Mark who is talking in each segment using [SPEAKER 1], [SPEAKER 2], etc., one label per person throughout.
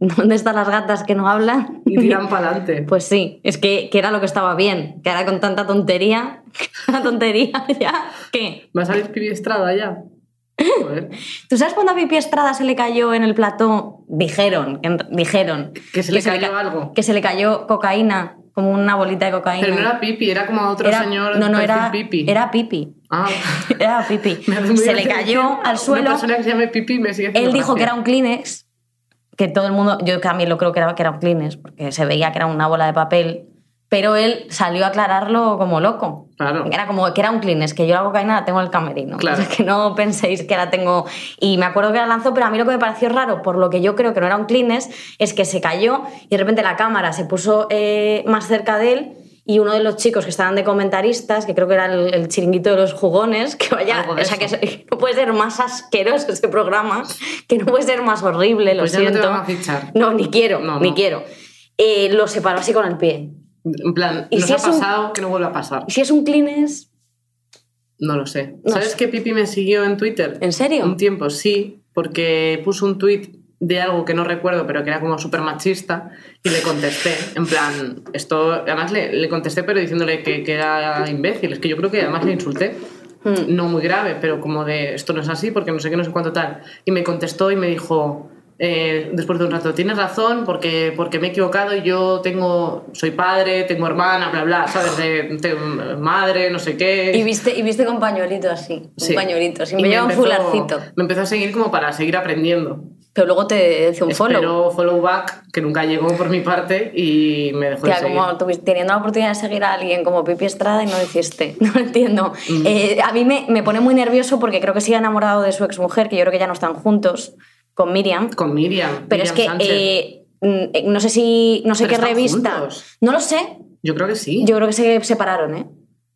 [SPEAKER 1] ¿dónde están las gatas que no hablan?
[SPEAKER 2] Y tiran para adelante.
[SPEAKER 1] Pues sí, es que, que era lo que estaba bien, que ahora con tanta tontería, tontería ya, ¿qué?
[SPEAKER 2] ¿Va a salir Pipi Estrada ya? Joder.
[SPEAKER 1] ¿Tú sabes cuando a Pipi Estrada se le cayó en el plató? Dijeron, dijeron.
[SPEAKER 2] Que se le
[SPEAKER 1] ca-
[SPEAKER 2] cayó algo.
[SPEAKER 1] Que se le cayó cocaína, como una bolita de cocaína.
[SPEAKER 2] Pero no era Pipi, era como otro
[SPEAKER 1] Era-
[SPEAKER 2] señor.
[SPEAKER 1] no, no, era
[SPEAKER 2] Pipi.
[SPEAKER 1] Era Pipi.
[SPEAKER 2] Ah.
[SPEAKER 1] Era Pipi. Se le cayó al suelo.
[SPEAKER 2] Una persona que se llame Pipi me sigue
[SPEAKER 1] Él dijo que era un Kleenex, que todo el mundo, yo también lo creo que era, que era un Kleenex, porque se veía que era una bola de papel, pero él salió a aclararlo como loco.
[SPEAKER 2] Claro.
[SPEAKER 1] Era como que era un Kleenex, que yo la cocaína la tengo en el camerino.
[SPEAKER 2] Claro.
[SPEAKER 1] O sea, que no penséis que la tengo. Y me acuerdo que la lanzó, pero a mí lo que me pareció raro, por lo que yo creo que no era un Kleenex, es que se cayó y de repente la cámara se puso eh, más cerca de él. Y uno de los chicos que estaban de comentaristas, que creo que era el, el chiringuito de los jugones, que vaya, o sea, que no puede ser más asqueroso ese programa, que no puede ser más horrible, lo
[SPEAKER 2] Pues ya no te
[SPEAKER 1] siento.
[SPEAKER 2] van a fichar.
[SPEAKER 1] No, ni quiero,
[SPEAKER 2] No,
[SPEAKER 1] ni quiero. Eh, lo separó así con el pie.
[SPEAKER 2] En plan,
[SPEAKER 1] ¿Y
[SPEAKER 2] nos
[SPEAKER 1] si
[SPEAKER 2] ha
[SPEAKER 1] un-
[SPEAKER 2] pasado que no vuelva a pasar.
[SPEAKER 1] ¿Y si es un Kleenex?
[SPEAKER 2] No lo sé.
[SPEAKER 1] No
[SPEAKER 2] ¿Sabes
[SPEAKER 1] sé.
[SPEAKER 2] que Pipi me siguió en Twitter?
[SPEAKER 1] ¿En serio?
[SPEAKER 2] Un tiempo, sí, porque puso un tweet de algo que no recuerdo, pero que era como súper machista, y le contesté. En plan, esto. Además, le, le contesté, pero diciéndole que, que era imbécil. Es que yo creo que además le insulté.
[SPEAKER 1] Hmm.
[SPEAKER 2] No muy grave, pero como de esto no es así, porque no sé qué, no sé cuánto tal. Y me contestó y me dijo. eh, después de un rato, tienes razón porque, porque me he equivocado y yo tengo, soy padre, tengo hermana, bla, bla, ¿sabes? De, de madre, no sé qué.
[SPEAKER 1] Y viste, y viste con pañuelito así,
[SPEAKER 2] Sí.
[SPEAKER 1] un pañuelito, así
[SPEAKER 2] Y
[SPEAKER 1] me lleva un fularcito.
[SPEAKER 2] Me empezó a seguir como para seguir aprendiendo.
[SPEAKER 1] Pero luego te hice un follow.
[SPEAKER 2] Espero follow back, que nunca llegó por mi parte, y me dejó de
[SPEAKER 1] Tía,
[SPEAKER 2] seguir.
[SPEAKER 1] como tuviste- teniendo la oportunidad de seguir a alguien como Pipi Estrada y no lo hiciste. No lo entiendo.
[SPEAKER 2] Mm.
[SPEAKER 1] Eh, a mí me, me pone muy nervioso porque creo que sigue enamorado de su exmujer, que yo creo que ya no están juntos, con Miriam.
[SPEAKER 2] Con Miriam.
[SPEAKER 1] Pero
[SPEAKER 2] Miriam
[SPEAKER 1] es que eh, mm, no sé si. No sé
[SPEAKER 2] Pero
[SPEAKER 1] qué revista.
[SPEAKER 2] juntos.
[SPEAKER 1] No lo sé.
[SPEAKER 2] Yo creo que sí.
[SPEAKER 1] Yo creo que se separaron, ¿eh?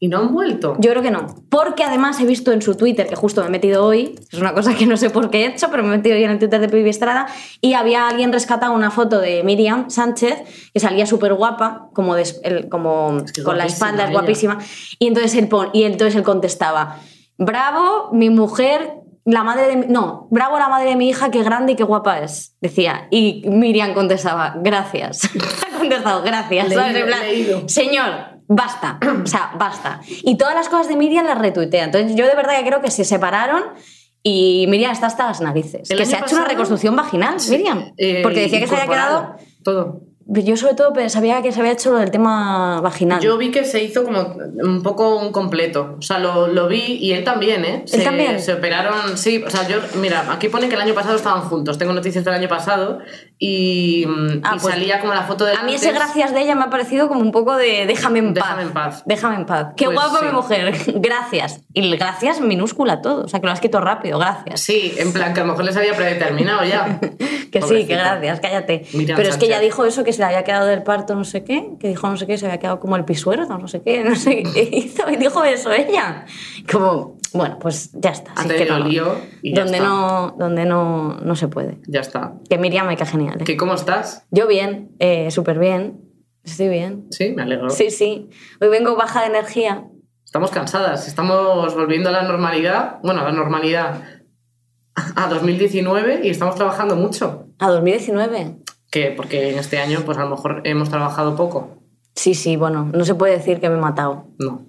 [SPEAKER 2] ¿Y no han vuelto?
[SPEAKER 1] Yo creo que no. Porque además he visto en su Twitter, que justo me he metido hoy, es una cosa que no sé por qué he hecho, pero me he metido hoy en el Twitter de Pipi Estrada, y había alguien rescatado una foto de Miriam Sánchez, que salía súper guapa, como, el- como
[SPEAKER 2] Es que es
[SPEAKER 1] con la espalda, es guapísima. Y entonces, él pon- y entonces él contestaba, bravo, mi mujer, la madre de mi- No, bravo la madre de mi hija, qué grande y qué guapa es, decía. Y Miriam contestaba, gracias. ha contestado, gracias.
[SPEAKER 2] Leído,
[SPEAKER 1] ¿sabes? En plan,
[SPEAKER 2] leído.
[SPEAKER 1] Señor, basta. O sea, basta. Y todas las cosas de Miriam las retuitea. Entonces, yo de verdad que creo que se separaron y Miriam está hasta las narices. Que se ha hecho una reconstrucción vaginal, Miriam.
[SPEAKER 2] Eh,
[SPEAKER 1] Porque decía que se había quedado.
[SPEAKER 2] Todo.
[SPEAKER 1] Yo, sobre todo, sabía que se había hecho lo del tema vaginal.
[SPEAKER 2] Yo vi que se hizo como un poco un completo. O sea, lo, lo vi y él también, ¿eh? Se,
[SPEAKER 1] también?
[SPEAKER 2] Se operaron, sí. O sea, yo, mira, aquí pone que el año pasado estaban juntos. Tengo noticias del año pasado y, mm,
[SPEAKER 1] Ah,
[SPEAKER 2] y
[SPEAKER 1] pues,
[SPEAKER 2] salía como la foto de
[SPEAKER 1] a mí ese gracias de ella me ha parecido como un poco de déjame en paz.
[SPEAKER 2] Déjame en paz.
[SPEAKER 1] Déjame en paz. Qué
[SPEAKER 2] Pues
[SPEAKER 1] guapa
[SPEAKER 2] sí.
[SPEAKER 1] mi mujer. Gracias. Y el gracias minúscula todo. O sea, que lo has quitado rápido. Gracias.
[SPEAKER 2] Sí, en plan que a lo mejor les había predeterminado ya.
[SPEAKER 1] Que sí, que gracias, cállate.
[SPEAKER 2] Miriam
[SPEAKER 1] Pero es que ella dijo eso, que se le había quedado del parto no sé qué, que dijo no sé qué, se había quedado como el pisuero, no sé qué, no sé qué hizo, y dijo eso ella. Como, bueno, pues ya está.
[SPEAKER 2] Ha
[SPEAKER 1] sí que
[SPEAKER 2] tenido
[SPEAKER 1] no.
[SPEAKER 2] lío y ya
[SPEAKER 1] donde
[SPEAKER 2] está.
[SPEAKER 1] no Donde no, no se puede.
[SPEAKER 2] Ya está.
[SPEAKER 1] Que Miriam cae genial. ¿eh?
[SPEAKER 2] ¿Qué, ¿Cómo estás?
[SPEAKER 1] Yo bien, eh, súper bien, estoy bien.
[SPEAKER 2] Sí, me alegro.
[SPEAKER 1] Sí, sí. Hoy vengo baja de energía.
[SPEAKER 2] Estamos cansadas, estamos volviendo a la normalidad, bueno, a la normalidad a 2019 y estamos trabajando mucho.
[SPEAKER 1] A 2019.
[SPEAKER 2] Que porque en este año, pues a lo mejor hemos trabajado poco.
[SPEAKER 1] Sí, sí, bueno, no se puede decir que me he matado.
[SPEAKER 2] No.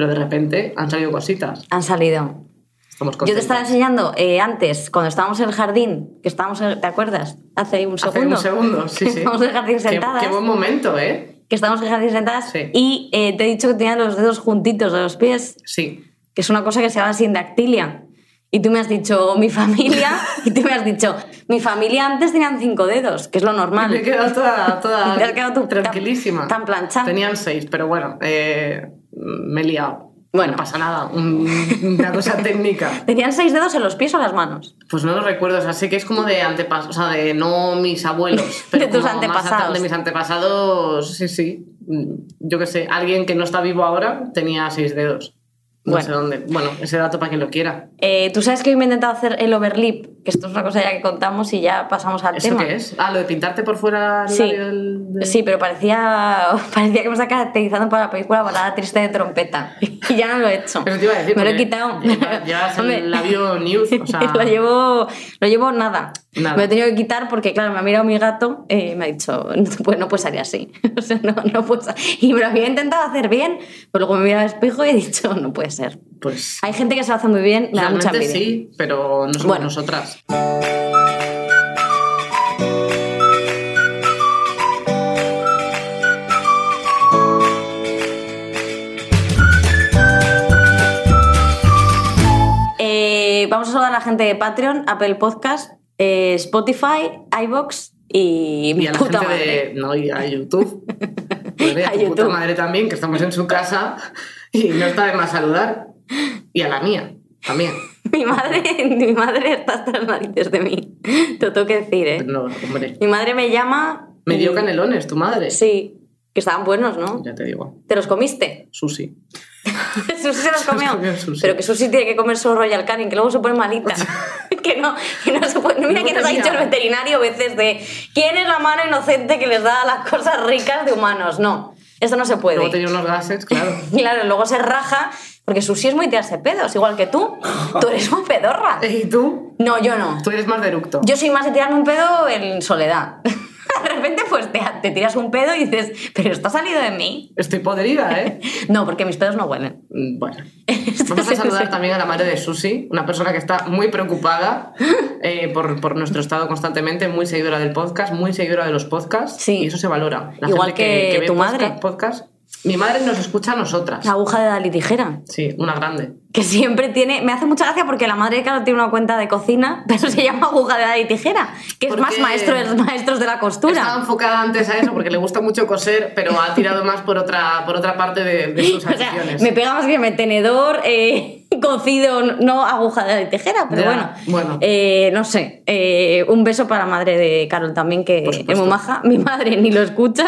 [SPEAKER 2] Pero de repente han salido cositas.
[SPEAKER 1] Han salido.
[SPEAKER 2] Estamos
[SPEAKER 1] Yo te estaba enseñando eh, antes, cuando estábamos en el jardín, que estábamos, en- ¿te acuerdas? Hace un
[SPEAKER 2] Hace
[SPEAKER 1] segundo.
[SPEAKER 2] un segundo, sí, sí.
[SPEAKER 1] Estábamos en el jardín
[SPEAKER 2] Qué-
[SPEAKER 1] sentadas.
[SPEAKER 2] Qué, buen momento, ¿eh?
[SPEAKER 1] Que estábamos en el jardín sentadas
[SPEAKER 2] Sí.
[SPEAKER 1] y eh, te he dicho que tenía los dedos juntitos de los pies,
[SPEAKER 2] Sí.
[SPEAKER 1] que es una cosa que se llama sindactilia. Y tú me has dicho, mi familia, y tú me has dicho, mi familia antes tenían cinco dedos, que es lo normal.
[SPEAKER 2] Me he quedado toda, toda
[SPEAKER 1] has quedado tú tan-
[SPEAKER 2] tranquilísima.
[SPEAKER 1] tan planchada.
[SPEAKER 2] Tenían seis, pero bueno, eh, me he liado.
[SPEAKER 1] Bueno.
[SPEAKER 2] No pasa nada, un- una cosa técnica.
[SPEAKER 1] ¿Tenían seis dedos en los pies o las manos?
[SPEAKER 2] Pues no lo recuerdo, o sea, sé que es como de antepasados, o sea, de no mis abuelos, pero
[SPEAKER 1] De tus
[SPEAKER 2] como
[SPEAKER 1] antepasados.
[SPEAKER 2] de mis antepasados, sí, sí. Yo qué sé, alguien que no está vivo ahora tenía seis dedos. No
[SPEAKER 1] Bueno.
[SPEAKER 2] sé dónde. Bueno, ese dato para quien lo quiera.
[SPEAKER 1] Eh, Tú sabes que hoy me he intentado hacer el overlip, que esto es una cosa ya que contamos y ya pasamos al
[SPEAKER 2] ¿Eso
[SPEAKER 1] tema.
[SPEAKER 2] qué es? Ah, lo de pintarte por fuera el
[SPEAKER 1] Sí.
[SPEAKER 2] del- del-
[SPEAKER 1] Sí, pero parecía, parecía que me está caracterizando para la película Balada Triste de Trompeta. y ya no lo he hecho.
[SPEAKER 2] Eso te iba a decir.
[SPEAKER 1] Me lo he quitado.
[SPEAKER 2] lleva- Llevas el labio news, o sea...
[SPEAKER 1] lo llevo, lo llevo nada.
[SPEAKER 2] Nada.
[SPEAKER 1] Me lo he tenido que quitar porque, claro, me ha mirado mi gato y me ha dicho, no, pues no puedes salir así. O sea, no, no puedes. Y me lo había intentado hacer bien, pero luego me mira al espejo y he dicho, no puede ser.
[SPEAKER 2] Pues
[SPEAKER 1] Hay gente que se lo hace muy bien, me da mucha envidia.
[SPEAKER 2] sí, pero no somos
[SPEAKER 1] Bueno.
[SPEAKER 2] nosotras.
[SPEAKER 1] Eh, vamos a saludar a la gente de Patreon, Apple Podcast, eh, Spotify, iBox y
[SPEAKER 2] Y a la
[SPEAKER 1] puta
[SPEAKER 2] gente
[SPEAKER 1] madre.
[SPEAKER 2] de... No, y a YouTube. Pues y a, tu puta
[SPEAKER 1] YouTube.
[SPEAKER 2] madre también, que estamos en su casa y no está de más saludar. Y a la mía, también.
[SPEAKER 1] Mi madre, mi madre está hasta las narices de mí. Te lo tengo que decir, ¿eh?
[SPEAKER 2] No, hombre.
[SPEAKER 1] Mi madre me llama.
[SPEAKER 2] Me dio canelones, tu madre.
[SPEAKER 1] Sí, que estaban buenos, ¿no?
[SPEAKER 2] Ya te digo.
[SPEAKER 1] ¿Te los comiste?
[SPEAKER 2] Sushi.
[SPEAKER 1] Susi se los comió. Pero que Susi tiene que comer solo Royal Canin, que luego se pone malita. que no, que no se puede. Mira
[SPEAKER 2] Luego
[SPEAKER 1] que nos ha dicho el veterinario veces de quién es la mano inocente que les da las cosas ricas de humanos. No, esto no se puede.
[SPEAKER 2] Luego tenía unos gases, claro.
[SPEAKER 1] Claro, luego se raja, porque Susi es muy tirarse pedos, igual que tú. Tú eres muy pedorra.
[SPEAKER 2] ¿Y tú?
[SPEAKER 1] No, yo no.
[SPEAKER 2] Tú eres más de eructo.
[SPEAKER 1] Yo soy más de tirarme un pedo en soledad. De repente, pues te, te tiras un pedo y dices, pero esto ha salido de mí.
[SPEAKER 2] Estoy podrida, ¿eh?
[SPEAKER 1] No, porque mis pedos no huelen.
[SPEAKER 2] Mm, Bueno. Vamos a saludar también a la madre de Susi, una persona que está muy preocupada eh, por, por nuestro estado constantemente, muy seguidora del podcast, muy seguidora de los podcasts.
[SPEAKER 1] Sí.
[SPEAKER 2] Y eso se valora. La
[SPEAKER 1] Igual
[SPEAKER 2] gente
[SPEAKER 1] que
[SPEAKER 2] ve
[SPEAKER 1] tu
[SPEAKER 2] podcast-
[SPEAKER 1] madre.
[SPEAKER 2] Podcast, mi madre nos escucha a nosotras.
[SPEAKER 1] La aguja de Dali Tijera.
[SPEAKER 2] Sí, una grande.
[SPEAKER 1] Que siempre tiene. Me hace mucha gracia porque la madre de Carlos tiene una cuenta de cocina, pero se llama aguja de Dali Tijera, que es más maestro de los maestros de la costura.
[SPEAKER 2] Estaba enfocada antes a eso porque le gusta mucho coser, pero ha tirado más por otra, por otra parte de, de sus
[SPEAKER 1] O sea,
[SPEAKER 2] aficiones.
[SPEAKER 1] me pega más bien el tenedor, eh, cocido, no aguja de tijera, pero
[SPEAKER 2] Ya,
[SPEAKER 1] bueno.
[SPEAKER 2] bueno.
[SPEAKER 1] Eh, no sé. eh, un beso para la madre de Carol también, que es muy maja. Mi madre ni lo escucha,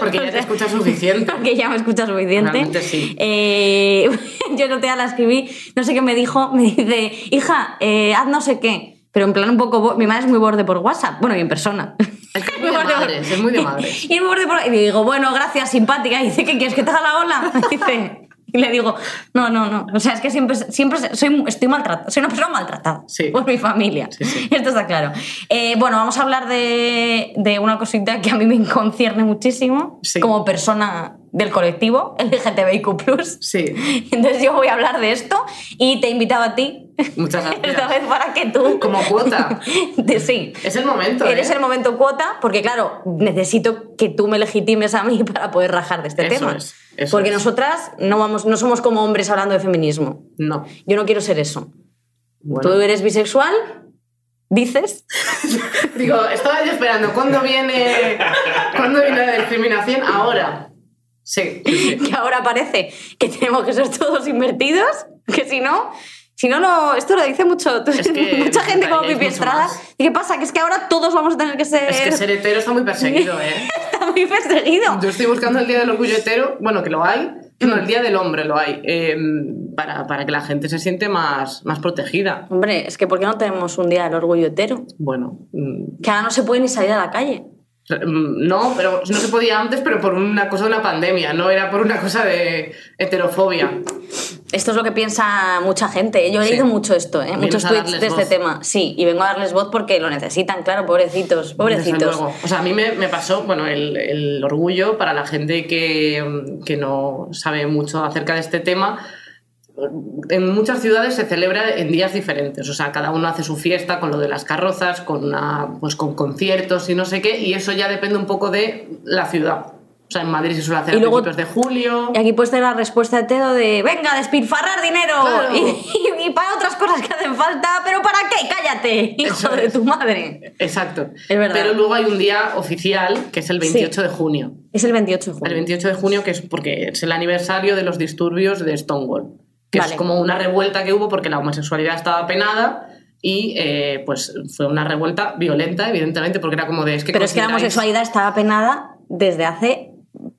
[SPEAKER 2] Porque ya te escucha suficiente.
[SPEAKER 1] porque ya me escucha suficiente.
[SPEAKER 2] Realmente sí.
[SPEAKER 1] Eh, yo no te la escribí, no sé qué me dijo, me dice, hija, eh, haz no sé qué. Pero en plan un poco... Mi madre es muy borde por WhatsApp, bueno, y en persona.
[SPEAKER 2] Es que es muy de madres, es muy de madres.
[SPEAKER 1] Y, borde por- y digo, bueno, gracias, simpática. Y dice, ¿qué quieres que te haga la ola? Y dice... Y le digo, no, no, no. O sea, es que siempre, siempre soy, estoy maltratada. Soy una persona maltratada
[SPEAKER 2] Sí.
[SPEAKER 1] por mi familia.
[SPEAKER 2] Sí, sí.
[SPEAKER 1] Esto está claro. Eh, bueno, vamos a hablar de, de una cosita que a mí me concierne muchísimo
[SPEAKER 2] Sí.
[SPEAKER 1] como persona del colectivo LGTBIQ+.
[SPEAKER 2] Sí,
[SPEAKER 1] Entonces yo voy a hablar de esto y te he invitado a ti
[SPEAKER 2] muchas
[SPEAKER 1] esta
[SPEAKER 2] gracias.
[SPEAKER 1] vez para que tú...
[SPEAKER 2] Como cuota.
[SPEAKER 1] sí.
[SPEAKER 2] Es el momento.
[SPEAKER 1] Eres
[SPEAKER 2] ¿eh?
[SPEAKER 1] el momento cuota, porque claro, necesito que tú me legitimes a mí para poder rajar de este
[SPEAKER 2] Eso
[SPEAKER 1] tema.
[SPEAKER 2] es, eso
[SPEAKER 1] porque
[SPEAKER 2] es.
[SPEAKER 1] nosotras no, vamos, no somos como hombres hablando de feminismo.
[SPEAKER 2] No.
[SPEAKER 1] Yo no quiero ser eso.
[SPEAKER 2] Bueno.
[SPEAKER 1] Tú eres bisexual, dices,
[SPEAKER 2] Digo, estaba yo esperando. ¿Cuándo viene, ¿cuándo viene la discriminación? Ahora. Sí, sí, sí.
[SPEAKER 1] que ahora parece que tenemos que ser todos invertidos, que si no... Si no, no, esto lo dice mucho,
[SPEAKER 2] Es que
[SPEAKER 1] mucha gente como Pipi Estrada. ¿Y qué pasa? Que es que ahora todos vamos a tener que ser...
[SPEAKER 2] Es que ser hetero está muy perseguido, ¿eh?
[SPEAKER 1] Está muy perseguido.
[SPEAKER 2] Yo estoy buscando el Día del Orgullo Hetero, bueno, que lo hay, no, el Día del Hombre lo hay, eh, para, para que la gente se siente más, más protegida.
[SPEAKER 1] Hombre, es que ¿por qué no tenemos un día del orgullo hetero?
[SPEAKER 2] Bueno, mm,
[SPEAKER 1] Que ahora no se puede ni salir a la calle.
[SPEAKER 2] Mm, no, pero no se podía antes, pero por una cosa de una pandemia, no era por una cosa de heterofobia.
[SPEAKER 1] Esto es lo que piensa mucha gente. Yo he
[SPEAKER 2] Sí.
[SPEAKER 1] leído mucho esto, ¿eh? muchos tweets de este tema. Sí, y vengo a darles voz porque lo necesitan, claro, pobrecitos, pobrecitos.
[SPEAKER 2] O sea, a mí me, me pasó, bueno, el, el orgullo para la gente que, que no sabe mucho acerca de este tema. En muchas ciudades se celebra en días diferentes, o sea, cada uno hace su fiesta con lo de las carrozas, con, una, pues con conciertos y no sé qué, y eso ya depende un poco de la ciudad. O sea, en Madrid se suele hacer
[SPEAKER 1] Y
[SPEAKER 2] a
[SPEAKER 1] luego-
[SPEAKER 2] principios de julio.
[SPEAKER 1] Y aquí puedes tener la respuesta de Tedo de venga, despilfarrar dinero
[SPEAKER 2] Claro.
[SPEAKER 1] y, y- y para otras cosas que hacen falta, pero ¿para qué? Cállate, hijo
[SPEAKER 2] Eso
[SPEAKER 1] de
[SPEAKER 2] es.
[SPEAKER 1] tu madre.
[SPEAKER 2] Exacto.
[SPEAKER 1] Es verdad.
[SPEAKER 2] Pero luego hay un día oficial, que es el 28 de junio.
[SPEAKER 1] Es el 28 de
[SPEAKER 2] El
[SPEAKER 1] junio.
[SPEAKER 2] 28 de junio, que es porque es el aniversario de los disturbios de Stonewall, que
[SPEAKER 1] Vale.
[SPEAKER 2] es como una revuelta que hubo porque la homosexualidad estaba penada y eh, pues fue una revuelta violenta, evidentemente, porque era como de... Es que
[SPEAKER 1] Pero es que la homosexualidad estaba penada desde hace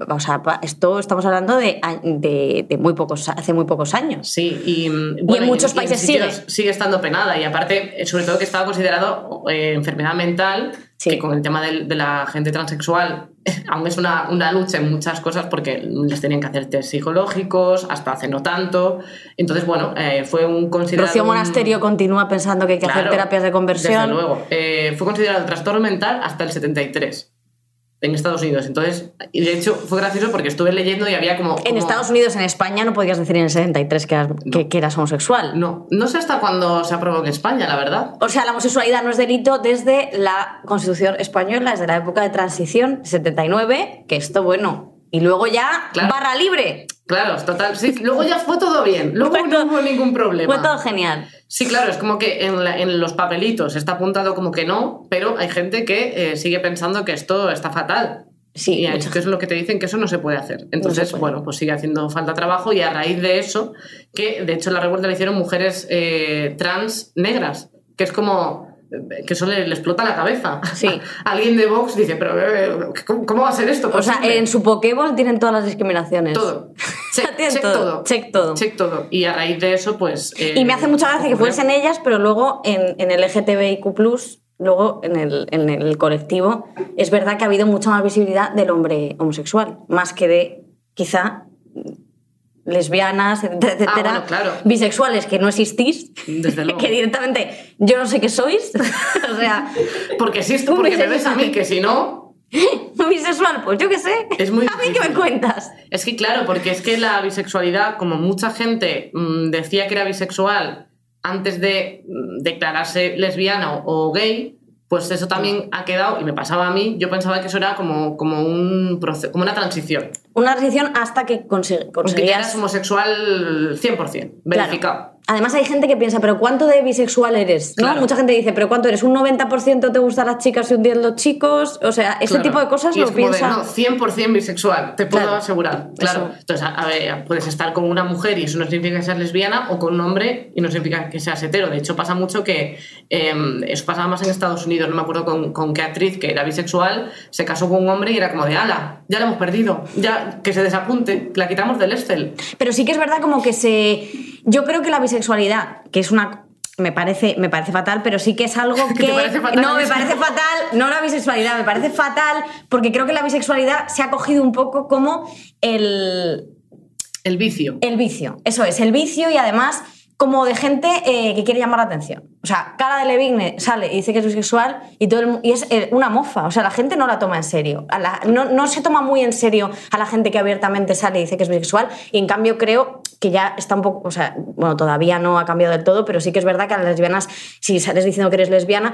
[SPEAKER 1] o sea, esto estamos hablando de, de, de muy pocos, hace muy pocos años.
[SPEAKER 2] Sí, y, mm, bueno,
[SPEAKER 1] muchos países
[SPEAKER 2] sitios
[SPEAKER 1] sigue.
[SPEAKER 2] sigue estando penada y aparte, eh, sobre todo que estaba considerado eh, enfermedad mental,
[SPEAKER 1] Sí.
[SPEAKER 2] que con el tema del- de, la gente transexual aún es una, una lucha en muchas cosas porque les tenían que hacer test psicológicos hasta hace no tanto. Entonces, bueno, eh, fue un considerado...
[SPEAKER 1] Rocío
[SPEAKER 2] un-
[SPEAKER 1] Monasterio continúa pensando que hay que hacer terapias de conversión.
[SPEAKER 2] Desde luego. Eh, fue considerado trastorno mental hasta el 73 en Estados Unidos. Entonces, y de hecho, fue gracioso porque estuve leyendo y había como...
[SPEAKER 1] En
[SPEAKER 2] como-
[SPEAKER 1] Estados Unidos, en España, no podías decir en el 73 que eras, que, que eras homosexual.
[SPEAKER 2] No, no sé hasta cuándo se aprobó en España, la verdad.
[SPEAKER 1] O sea, la homosexualidad no es delito desde la Constitución española, desde la época de transición, 79, que esto, bueno. Y luego ya,
[SPEAKER 2] Claro.
[SPEAKER 1] barra libre.
[SPEAKER 2] Claro, total. Sí, luego ya fue todo bien. Luego
[SPEAKER 1] Fue
[SPEAKER 2] no
[SPEAKER 1] todo-
[SPEAKER 2] hubo ningún problema.
[SPEAKER 1] Fue todo genial.
[SPEAKER 2] Sí, claro, es como que en, la- en los papelitos está apuntado como que no, pero hay gente que eh, sigue pensando que esto está fatal.
[SPEAKER 1] Sí,
[SPEAKER 2] y es que es lo que te dicen que eso no se puede hacer. Entonces,
[SPEAKER 1] puede.
[SPEAKER 2] bueno, pues sigue haciendo falta trabajo y a raíz de eso, que de hecho la revuelta la hicieron mujeres eh, trans negras, que es como que eso le, le explota la cabeza.
[SPEAKER 1] Sí.
[SPEAKER 2] Alguien de Vox dice, pero eh, ¿cómo, cómo va a ser esto?
[SPEAKER 1] O sea,
[SPEAKER 2] posible?".
[SPEAKER 1] en su Pokéball tienen todas las discriminaciones.
[SPEAKER 2] Todo. Check,
[SPEAKER 1] todo,
[SPEAKER 2] todo.
[SPEAKER 1] check todo.
[SPEAKER 2] Check todo. Y a raíz de eso, pues. eh,
[SPEAKER 1] Y me hace mucha gracia que fuesen ellas, pero luego en, en el LGTBIQ, luego en el, en el colectivo, es verdad que ha habido mucha más visibilidad del hombre homosexual, más que de quizá lesbianas, etcétera, etcétera,
[SPEAKER 2] Ah, bueno, claro.
[SPEAKER 1] bisexuales que no existís,
[SPEAKER 2] Desde luego.
[SPEAKER 1] que directamente yo no sé qué sois, o sea,
[SPEAKER 2] Porque existo, porque me ves a mí, que si no.
[SPEAKER 1] bisexual, pues yo qué sé,
[SPEAKER 2] Es muy
[SPEAKER 1] a mí que me cuentas.
[SPEAKER 2] Es que claro, porque es que la bisexualidad, como mucha gente mm, decía que era bisexual antes de mm, declararse lesbiana o gay, pues eso también ha quedado, y me pasaba a mí, yo pensaba que eso era como, como, un proce- como una transición.
[SPEAKER 1] Una transición hasta que conse-
[SPEAKER 2] Porque ya eras
[SPEAKER 1] conseguías...
[SPEAKER 2] homosexual 100%,
[SPEAKER 1] Claro. Además hay gente que piensa, pero ¿cuánto de bisexual eres? ¿no?
[SPEAKER 2] Claro.
[SPEAKER 1] Mucha gente dice, pero ¿cuánto eres? ¿Un 90% te gustan las chicas y un 10 los chicos? O sea, este
[SPEAKER 2] Claro.
[SPEAKER 1] tipo de cosas
[SPEAKER 2] Y
[SPEAKER 1] lo
[SPEAKER 2] es como de,
[SPEAKER 1] piensa...
[SPEAKER 2] no, 100% bisexual, te puedo
[SPEAKER 1] Claro.
[SPEAKER 2] asegurar. Claro.
[SPEAKER 1] Eso.
[SPEAKER 2] Entonces, a, a ver, puedes estar con una mujer y eso no significa que seas lesbiana, o con un hombre y no significa que seas hetero. De hecho, pasa mucho que eh, eso pasaba más en Estados Unidos. No me acuerdo con, con qué actriz que era bisexual, se casó con un hombre y era como de, ala, ya la hemos perdido, ya que se desapunte, la quitamos del Excel.
[SPEAKER 1] Pero sí que es verdad como que se... Yo creo que la bisexualidad, que es una... Me parece, me parece fatal, pero sí que es algo
[SPEAKER 2] ¿Que te parece fatal
[SPEAKER 1] no, me parece fatal, no la bisexualidad, me parece fatal porque creo que la bisexualidad se ha cogido un poco como el,
[SPEAKER 2] El vicio.
[SPEAKER 1] El vicio, eso es, el vicio y además como de gente eh, que quiere llamar la atención. O sea, Cara de Levigne sale y dice que es bisexual y, todo el y es eh, una mofa. O sea, la gente no la toma en serio. A la- no, no se toma muy en serio a la gente que abiertamente sale y dice que es bisexual. Y en cambio creo que ya está un poco, o sea, bueno, todavía no ha cambiado del todo, pero sí que es verdad que a las lesbianas, si sales diciendo que eres lesbiana,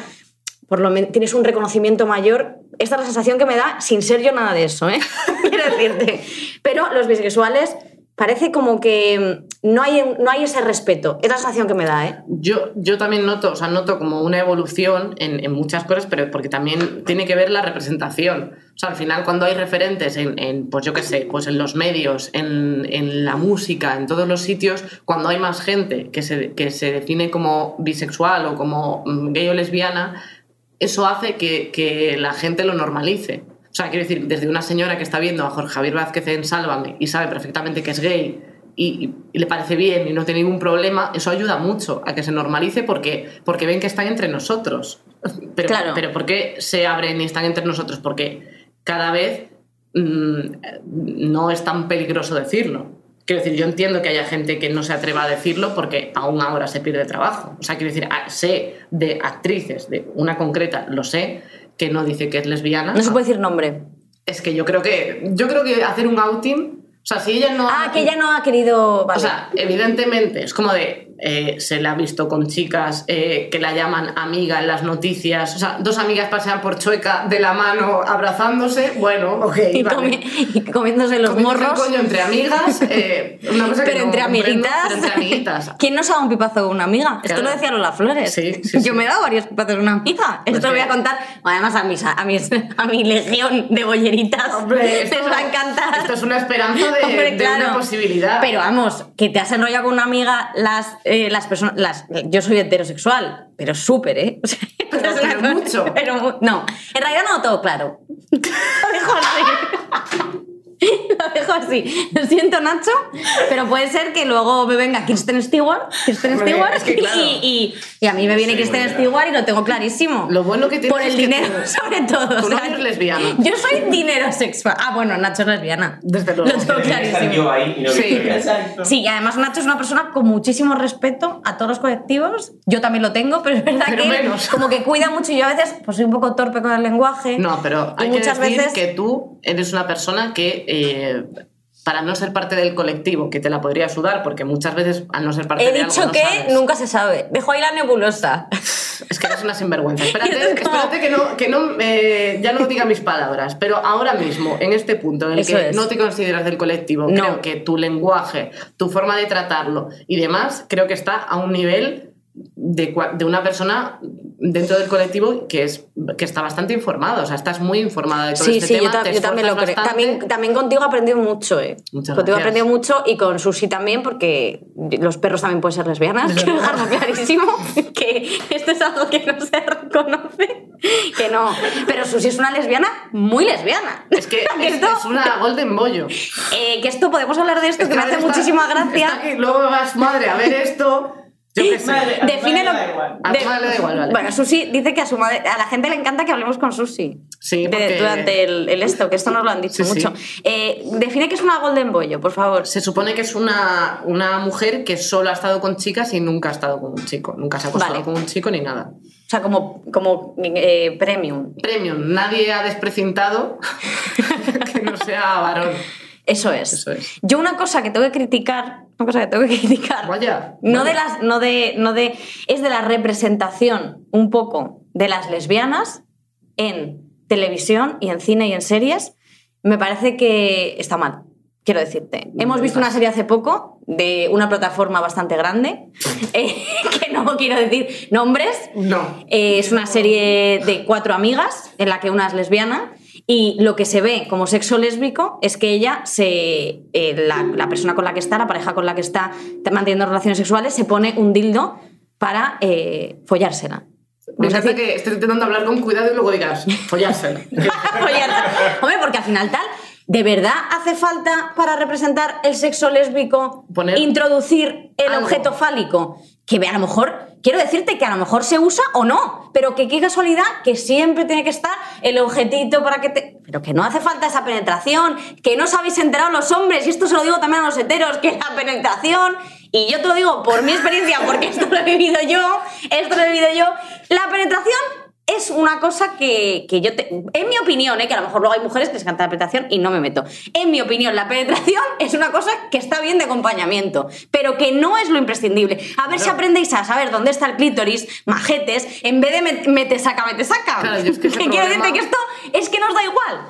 [SPEAKER 1] por lo menos tienes un reconocimiento mayor. Esta es la sensación que me da sin ser yo nada de eso, ¿eh? Quiero decirte. Pero los bisexuales parece como que no hay, no hay ese respeto. Es la sensación que me da, ¿eh?
[SPEAKER 2] Yo, yo también noto, o sea, noto como una evolución en, en muchas cosas, pero porque también tiene que ver la representación. O sea, al final cuando hay referentes en, en, pues yo qué sé, pues en los medios, en, en la música, en todos los sitios, cuando hay más gente que se, que se define como bisexual o como mm, gay o lesbiana, eso hace que, que la gente lo normalice. O sea, quiero decir, desde una señora que está viendo a Jorge Javier Vázquez en Sálvame y sabe perfectamente que es gay y, y le parece bien y no tiene ningún problema, eso ayuda mucho a que se normalice porque, porque ven que están entre nosotros. Pero,
[SPEAKER 1] Claro.
[SPEAKER 2] pero ¿por qué se abren y están entre nosotros? Porque cada vez mm, no es tan peligroso decirlo. Quiero decir, yo entiendo que haya gente que no se atreva a decirlo porque aún ahora se pierde trabajo. O sea, quiero decir, ah, sé de actrices, de una concreta, lo sé, que no dice que es lesbiana.
[SPEAKER 1] No se puede decir nombre.
[SPEAKER 2] Es que yo creo que yo creo que hacer un outing, o sea, si ella no
[SPEAKER 1] Ah, que ella no ha querido... Vale.
[SPEAKER 2] o sea, evidentemente es como de eh, se la ha visto con chicas eh, que la llaman amiga en las noticias, o sea, dos amigas pasean por Chueca de la mano abrazándose, bueno, ok,
[SPEAKER 1] y,
[SPEAKER 2] vale.
[SPEAKER 1] comi- y comiéndose los
[SPEAKER 2] Comiéndose el
[SPEAKER 1] morros.
[SPEAKER 2] coño entre amigas, eh, una cosa que
[SPEAKER 1] Pero
[SPEAKER 2] no
[SPEAKER 1] entre
[SPEAKER 2] comprendo,
[SPEAKER 1] amiguitas.
[SPEAKER 2] pero entre amiguitas.
[SPEAKER 1] ¿Quién no se ha dado un pipazo con una amiga? Esto
[SPEAKER 2] Claro.
[SPEAKER 1] lo decía Lola Flores.
[SPEAKER 2] Sí, sí,
[SPEAKER 1] Yo
[SPEAKER 2] sí.
[SPEAKER 1] me he dado varios pipazos con una amiga.
[SPEAKER 2] Pues
[SPEAKER 1] Esto lo voy a
[SPEAKER 2] que-
[SPEAKER 1] contar. Además, a, mis, a, mis- a mi legión de bolleritas
[SPEAKER 2] Hombre,
[SPEAKER 1] les
[SPEAKER 2] esto-
[SPEAKER 1] va a encantar.
[SPEAKER 2] Esto es una esperanza de,
[SPEAKER 1] Hombre,
[SPEAKER 2] de
[SPEAKER 1] claro.
[SPEAKER 2] una posibilidad.
[SPEAKER 1] Pero vamos, que te has enrollado con una amiga las, eh, las personas. Las, yo soy heterosexual, pero súper, ¿eh? O sea,
[SPEAKER 2] Pero- mucho.
[SPEAKER 1] Pero no, en realidad no todo claro. Lo dejo así. dejo así. Lo siento, Nacho, pero puede ser que luego me venga Kristen Stewart, Kristen
[SPEAKER 2] Hombre,
[SPEAKER 1] Stewart
[SPEAKER 2] es que claro.
[SPEAKER 1] y, y- y a mí me viene
[SPEAKER 3] Sí, bien.
[SPEAKER 1] Stewart y lo tengo clarísimo.
[SPEAKER 2] Lo bueno que tienes
[SPEAKER 1] Por el
[SPEAKER 2] es que
[SPEAKER 1] dinero,
[SPEAKER 2] tú-
[SPEAKER 1] sobre todo.
[SPEAKER 2] tu novio es lesbiana.
[SPEAKER 1] Yo soy dinero sexual. Ah, bueno, Nacho es lesbiana.
[SPEAKER 2] Desde luego.
[SPEAKER 1] Lo tengo
[SPEAKER 3] que
[SPEAKER 1] clarísimo.
[SPEAKER 3] yo ahí y no
[SPEAKER 2] Sí.
[SPEAKER 1] Sí, y además Nacho es una persona con muchísimo respeto a todos los colectivos. Yo también lo tengo, pero es verdad
[SPEAKER 2] Pero
[SPEAKER 1] que
[SPEAKER 2] menos.
[SPEAKER 1] como que cuida mucho y yo a veces pues soy un poco torpe con el lenguaje.
[SPEAKER 2] No, pero hay
[SPEAKER 1] muchas
[SPEAKER 2] que decir
[SPEAKER 1] veces-
[SPEAKER 2] que tú eres una persona que, eh, para no ser parte del colectivo, que te la podría sudar, porque muchas veces al no ser parte
[SPEAKER 1] He
[SPEAKER 2] de algo
[SPEAKER 1] dicho
[SPEAKER 2] no
[SPEAKER 1] que
[SPEAKER 2] sabes.
[SPEAKER 1] nunca se sabe. Dejo ahí la nebulosa.
[SPEAKER 2] Es que eres una sinvergüenza. Espérate, que, no, que no, eh, ya no diga mis palabras, pero ahora mismo, en este punto en el
[SPEAKER 1] Eso
[SPEAKER 2] que
[SPEAKER 1] es.
[SPEAKER 2] no te consideras del colectivo,
[SPEAKER 1] No.
[SPEAKER 2] creo que tu lenguaje, tu forma de tratarlo y demás, creo que está a un nivel de, de una persona dentro del colectivo que, es, que está bastante informada. O sea, estás muy informada de todo
[SPEAKER 1] Sí,
[SPEAKER 2] este
[SPEAKER 1] sí,
[SPEAKER 2] tema.
[SPEAKER 1] yo, ta- yo también lo creo. También, también contigo he aprendido mucho, ¿eh?
[SPEAKER 2] Muchas
[SPEAKER 1] contigo he aprendido mucho y con Susi también, porque los perros también pueden ser lesbianas. Quiero dejarlo clarísimo que esto es algo que no se reconoce. Que no. Pero Susi es una lesbiana muy lesbiana.
[SPEAKER 2] Es que es,
[SPEAKER 1] esto,
[SPEAKER 2] es una golden bollo.
[SPEAKER 1] eh, que esto podemos hablar de esto, que me hace
[SPEAKER 2] Está-
[SPEAKER 1] muchísima gracia.
[SPEAKER 2] luego vas, madre, a ver esto. Yo qué sé.
[SPEAKER 4] Madre, a tu
[SPEAKER 1] Define
[SPEAKER 4] madre
[SPEAKER 1] lo-
[SPEAKER 4] le da igual.
[SPEAKER 2] A tu madre le da igual, vale.
[SPEAKER 1] Bueno, Susi dice que a su madre, a la gente le encanta que hablemos con Susi.
[SPEAKER 2] Sí,
[SPEAKER 1] De-
[SPEAKER 2] porque-
[SPEAKER 1] durante el, el esto, que esto nos lo han dicho
[SPEAKER 2] Sí, sí.
[SPEAKER 1] mucho. Eh, define que es una golden bollo, por favor.
[SPEAKER 2] Se supone que es una, una mujer que solo ha estado con chicas y nunca ha estado con un chico. Nunca se ha acostado
[SPEAKER 1] Vale.
[SPEAKER 2] con un chico ni nada.
[SPEAKER 1] O sea, como, como eh, premium.
[SPEAKER 2] Premium. Nadie ha desprecintado que no sea varón.
[SPEAKER 1] Eso es.
[SPEAKER 2] Eso es.
[SPEAKER 1] Yo una cosa que tengo que criticar, una cosa que tengo que criticar.
[SPEAKER 2] Vaya.
[SPEAKER 1] No
[SPEAKER 2] vaya.
[SPEAKER 1] de las, no de, no de, es de la representación un poco de las lesbianas en televisión y en cine y en series. Me parece que está mal. Quiero decirte.
[SPEAKER 2] No
[SPEAKER 1] Hemos visto una serie hace poco de una plataforma bastante grande, eh, que no quiero decir nombres,
[SPEAKER 2] No.
[SPEAKER 1] Eh, es una serie de cuatro amigas en la que una es lesbiana y lo que se ve como sexo lésbico es que ella, se, eh, la, la persona con la que está, la pareja con la que está manteniendo relaciones sexuales, se pone un dildo para eh, follársela.
[SPEAKER 2] Me encanta que estés intentando hablar con cuidado y luego digas, follársela.
[SPEAKER 1] follársela. Hombre, porque al final tal, ¿de verdad hace falta para representar el sexo lésbico
[SPEAKER 2] Poner
[SPEAKER 1] introducir el
[SPEAKER 2] algo.
[SPEAKER 1] objeto fálico? Que a lo mejor, quiero decirte que a lo mejor se usa o no, pero que qué casualidad que siempre tiene que estar el objetito para que te... Pero que no hace falta esa penetración, que no os habéis enterado los hombres, y esto se lo digo también a los heteros, que la penetración, y yo te lo digo por mi experiencia, porque esto lo he vivido yo, esto lo he vivido yo, la penetración es una cosa que, que yo te, en mi opinión, ¿eh? que a lo mejor luego hay mujeres que les encanta la penetración y no me meto. En mi opinión, la penetración es una cosa que está bien de acompañamiento, pero que no es lo imprescindible. A ver si aprendéis a saber dónde está el clítoris, majetes, en vez de met- mete saca, mete saca.
[SPEAKER 2] Claro, yo es que ese
[SPEAKER 1] quiero decirte que esto es que nos da igual.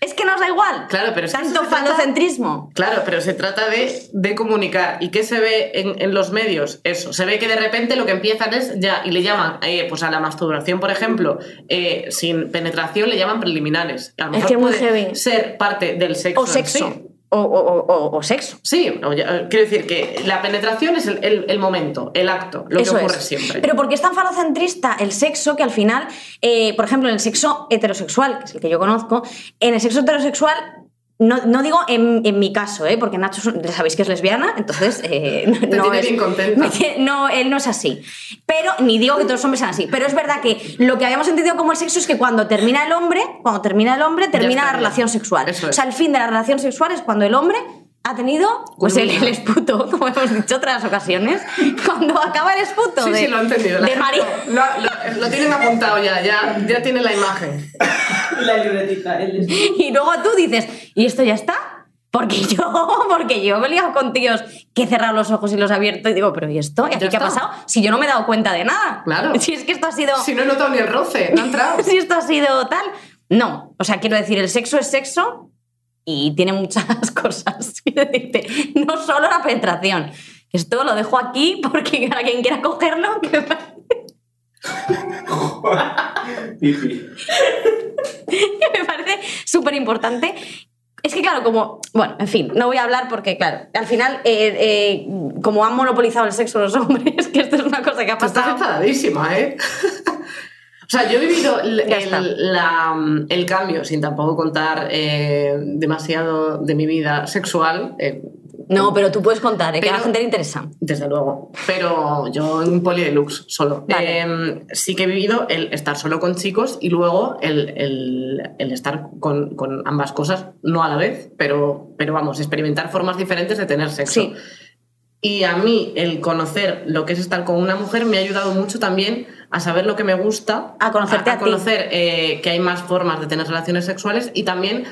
[SPEAKER 1] Es que nos da igual.
[SPEAKER 2] Claro, pero es que
[SPEAKER 1] Tanto
[SPEAKER 2] trata-
[SPEAKER 1] falocentrismo.
[SPEAKER 2] Claro, pero se trata de, de comunicar. ¿Y qué se ve en, en los medios? Eso. Se ve que de repente lo que empiezan es ya, y le llaman, eh, pues a la masturbación, por ejemplo, eh, sin penetración le llaman preliminares. A lo
[SPEAKER 1] Es que muy heavy.
[SPEAKER 2] ser parte del sexo.
[SPEAKER 1] O
[SPEAKER 2] en
[SPEAKER 1] sexo.
[SPEAKER 2] sí.
[SPEAKER 1] O, o- o- o sexo.
[SPEAKER 2] Sí, ya- quiero decir que la penetración es el, el- el momento, el acto, lo
[SPEAKER 1] Eso
[SPEAKER 2] que ocurre
[SPEAKER 1] es.
[SPEAKER 2] siempre.
[SPEAKER 1] Pero porque es tan falocentrista el sexo que al final, eh, por ejemplo, en el sexo heterosexual, que es el que yo conozco, en el sexo heterosexual. No, no digo en, en mi caso, ¿eh? porque Nacho sabéis que es lesbiana, entonces eh, no, es, no, él no es así. Pero ni digo que todos los hombres sean así. Pero es verdad que lo que habíamos entendido como el sexo es que cuando termina el hombre, cuando termina el hombre, termina la relación sexual. O sea, el fin de la relación sexual es cuando el hombre ha tenido pues el, el esputo, como hemos dicho otras ocasiones. Cuando acaba el esputo
[SPEAKER 2] Sí,
[SPEAKER 1] de,
[SPEAKER 2] sí, lo he entendido.
[SPEAKER 1] De María.
[SPEAKER 2] Lo, lo- lo tienen apuntado ya, ya, ya tienen la imagen.
[SPEAKER 4] La libretita. El
[SPEAKER 1] Y luego tú dices, ¿y esto ya está? Porque yo, porque yo me he liado con tíos que he cerrado los ojos y los he abierto y digo, ¿pero y esto? ¿Y aquí qué ha
[SPEAKER 2] está.
[SPEAKER 1] pasado? Si yo no me he dado cuenta de nada.
[SPEAKER 2] Claro.
[SPEAKER 1] Si es que esto ha sido.
[SPEAKER 2] Si no he notado ni el roce, no ha entrado.
[SPEAKER 1] si esto ha sido tal. No. O sea, quiero decir, el sexo es sexo y tiene muchas cosas. No solo la penetración. Esto lo dejo aquí porque para quien quiera cogerlo, que me parece súper importante. Es que, claro, como. Bueno, en fin, no voy a hablar porque, claro, al final, eh, eh, como han monopolizado el sexo los hombres, que esto es una cosa que ha
[SPEAKER 2] Tú estás
[SPEAKER 1] pasado.
[SPEAKER 2] enfadadísima, ¿eh? O sea, yo he vivido el, el- la- el cambio, sin tampoco contar eh, demasiado de mi vida sexual, eh,
[SPEAKER 1] No, pero tú puedes contar, ¿eh? que a la
[SPEAKER 2] Pero-
[SPEAKER 1] gente le interesa.
[SPEAKER 2] desde luego. Pero yo en un poli deluxe solo.
[SPEAKER 1] Vale.
[SPEAKER 2] Eh, sí que he vivido el estar solo con chicos y luego el, el- el estar con, con ambas cosas, no a la vez, pero, pero vamos, experimentar formas diferentes de tener sexo.
[SPEAKER 1] Sí.
[SPEAKER 2] Y a mí el conocer lo que es estar con una mujer me ha ayudado mucho también a saber lo que me gusta,
[SPEAKER 1] A conocerte a ti.
[SPEAKER 2] conocer eh, que hay más formas de tener relaciones sexuales y también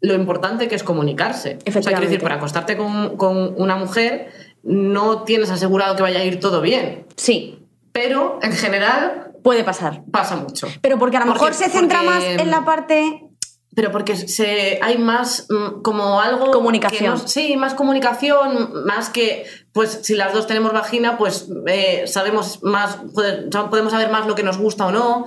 [SPEAKER 2] lo importante que es comunicarse. O sea, quiero decir, para acostarte con, con una mujer no tienes asegurado que vaya a ir todo bien,
[SPEAKER 1] Sí,
[SPEAKER 2] pero en general
[SPEAKER 1] puede pasar.
[SPEAKER 2] pasa mucho.
[SPEAKER 1] Pero porque a lo
[SPEAKER 2] Porque-
[SPEAKER 1] mejor se centra
[SPEAKER 2] porque-
[SPEAKER 1] más en la parte
[SPEAKER 2] Pero porque se, hay más mm, como algo...
[SPEAKER 1] Comunicación.
[SPEAKER 2] sí, más comunicación, más que, pues si las dos tenemos vagina, pues eh, sabemos más, podemos saber más lo que nos gusta o no.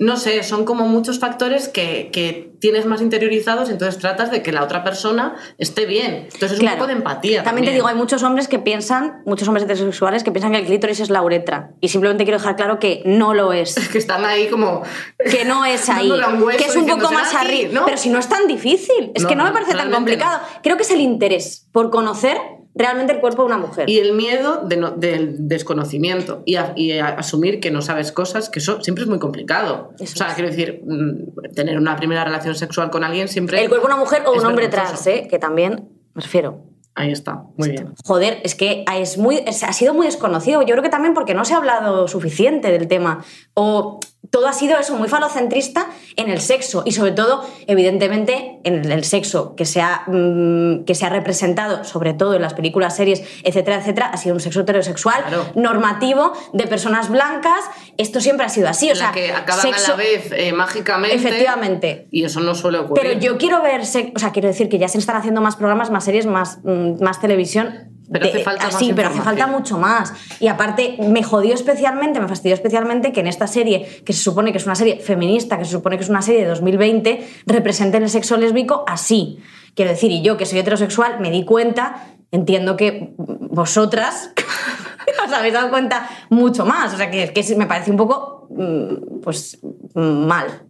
[SPEAKER 2] No sé, son como muchos factores que, que tienes más interiorizados, entonces tratas de que la otra persona esté bien. Entonces es un poco de empatía.
[SPEAKER 1] También te digo, hay muchos hombres que piensan, muchos hombres heterosexuales que piensan que el clítoris es la uretra. Y simplemente quiero dejar claro que no lo es.
[SPEAKER 2] que están ahí como...
[SPEAKER 1] Que no es ahí. Que es un poco
[SPEAKER 2] "Será
[SPEAKER 1] más
[SPEAKER 2] así",
[SPEAKER 1] arriba.
[SPEAKER 2] ¿no?
[SPEAKER 1] Pero si no es tan difícil. Es
[SPEAKER 2] No,
[SPEAKER 1] que no me parece tan complicado. Creo que es el interés por conocer realmente el cuerpo de una mujer.
[SPEAKER 2] Y el miedo de no- del desconocimiento y, a- y a- asumir que no sabes cosas, que eso siempre es muy complicado.
[SPEAKER 1] Eso
[SPEAKER 2] o sea,
[SPEAKER 1] es.
[SPEAKER 2] quiero decir, mm, tener una primera relación sexual con alguien siempre...
[SPEAKER 1] el cuerpo de una mujer o un hombre trans, ¿eh? que también me refiero.
[SPEAKER 2] Ahí está, muy bien.
[SPEAKER 1] Joder, es que es muy, es- ha sido muy desconocido. Yo creo que también porque no se ha hablado suficiente del tema. O todo ha sido eso, muy falocentrista en el sexo. Y sobre todo, evidentemente, en el sexo que se ha, mm, que se ha representado, sobre todo en las películas, series, etcétera, etcétera, ha sido un sexo heterosexual,
[SPEAKER 2] Claro.
[SPEAKER 1] normativo, de personas blancas. Esto siempre ha sido así. O
[SPEAKER 2] la
[SPEAKER 1] sea,
[SPEAKER 2] que acaban
[SPEAKER 1] sexo-
[SPEAKER 2] a la vez eh, mágicamente.
[SPEAKER 1] Efectivamente.
[SPEAKER 2] Y eso no suele ocurrir.
[SPEAKER 1] Pero yo quiero ver, o sea, quiero decir que ya se están haciendo más programas, más series, más, mm, más televisión.
[SPEAKER 2] Pero hace falta más
[SPEAKER 1] así, pero hace falta mucho más. Y aparte, me jodió especialmente, me fastidió especialmente que en esta serie, que se supone que es una serie feminista, que se supone que es una serie de 2020, representen el sexo lésbico así. Quiero decir, y yo que soy heterosexual, me di cuenta, entiendo que vosotras os habéis dado cuenta mucho más. O sea, que, que me parece un poco, mm, pues, mm, mal.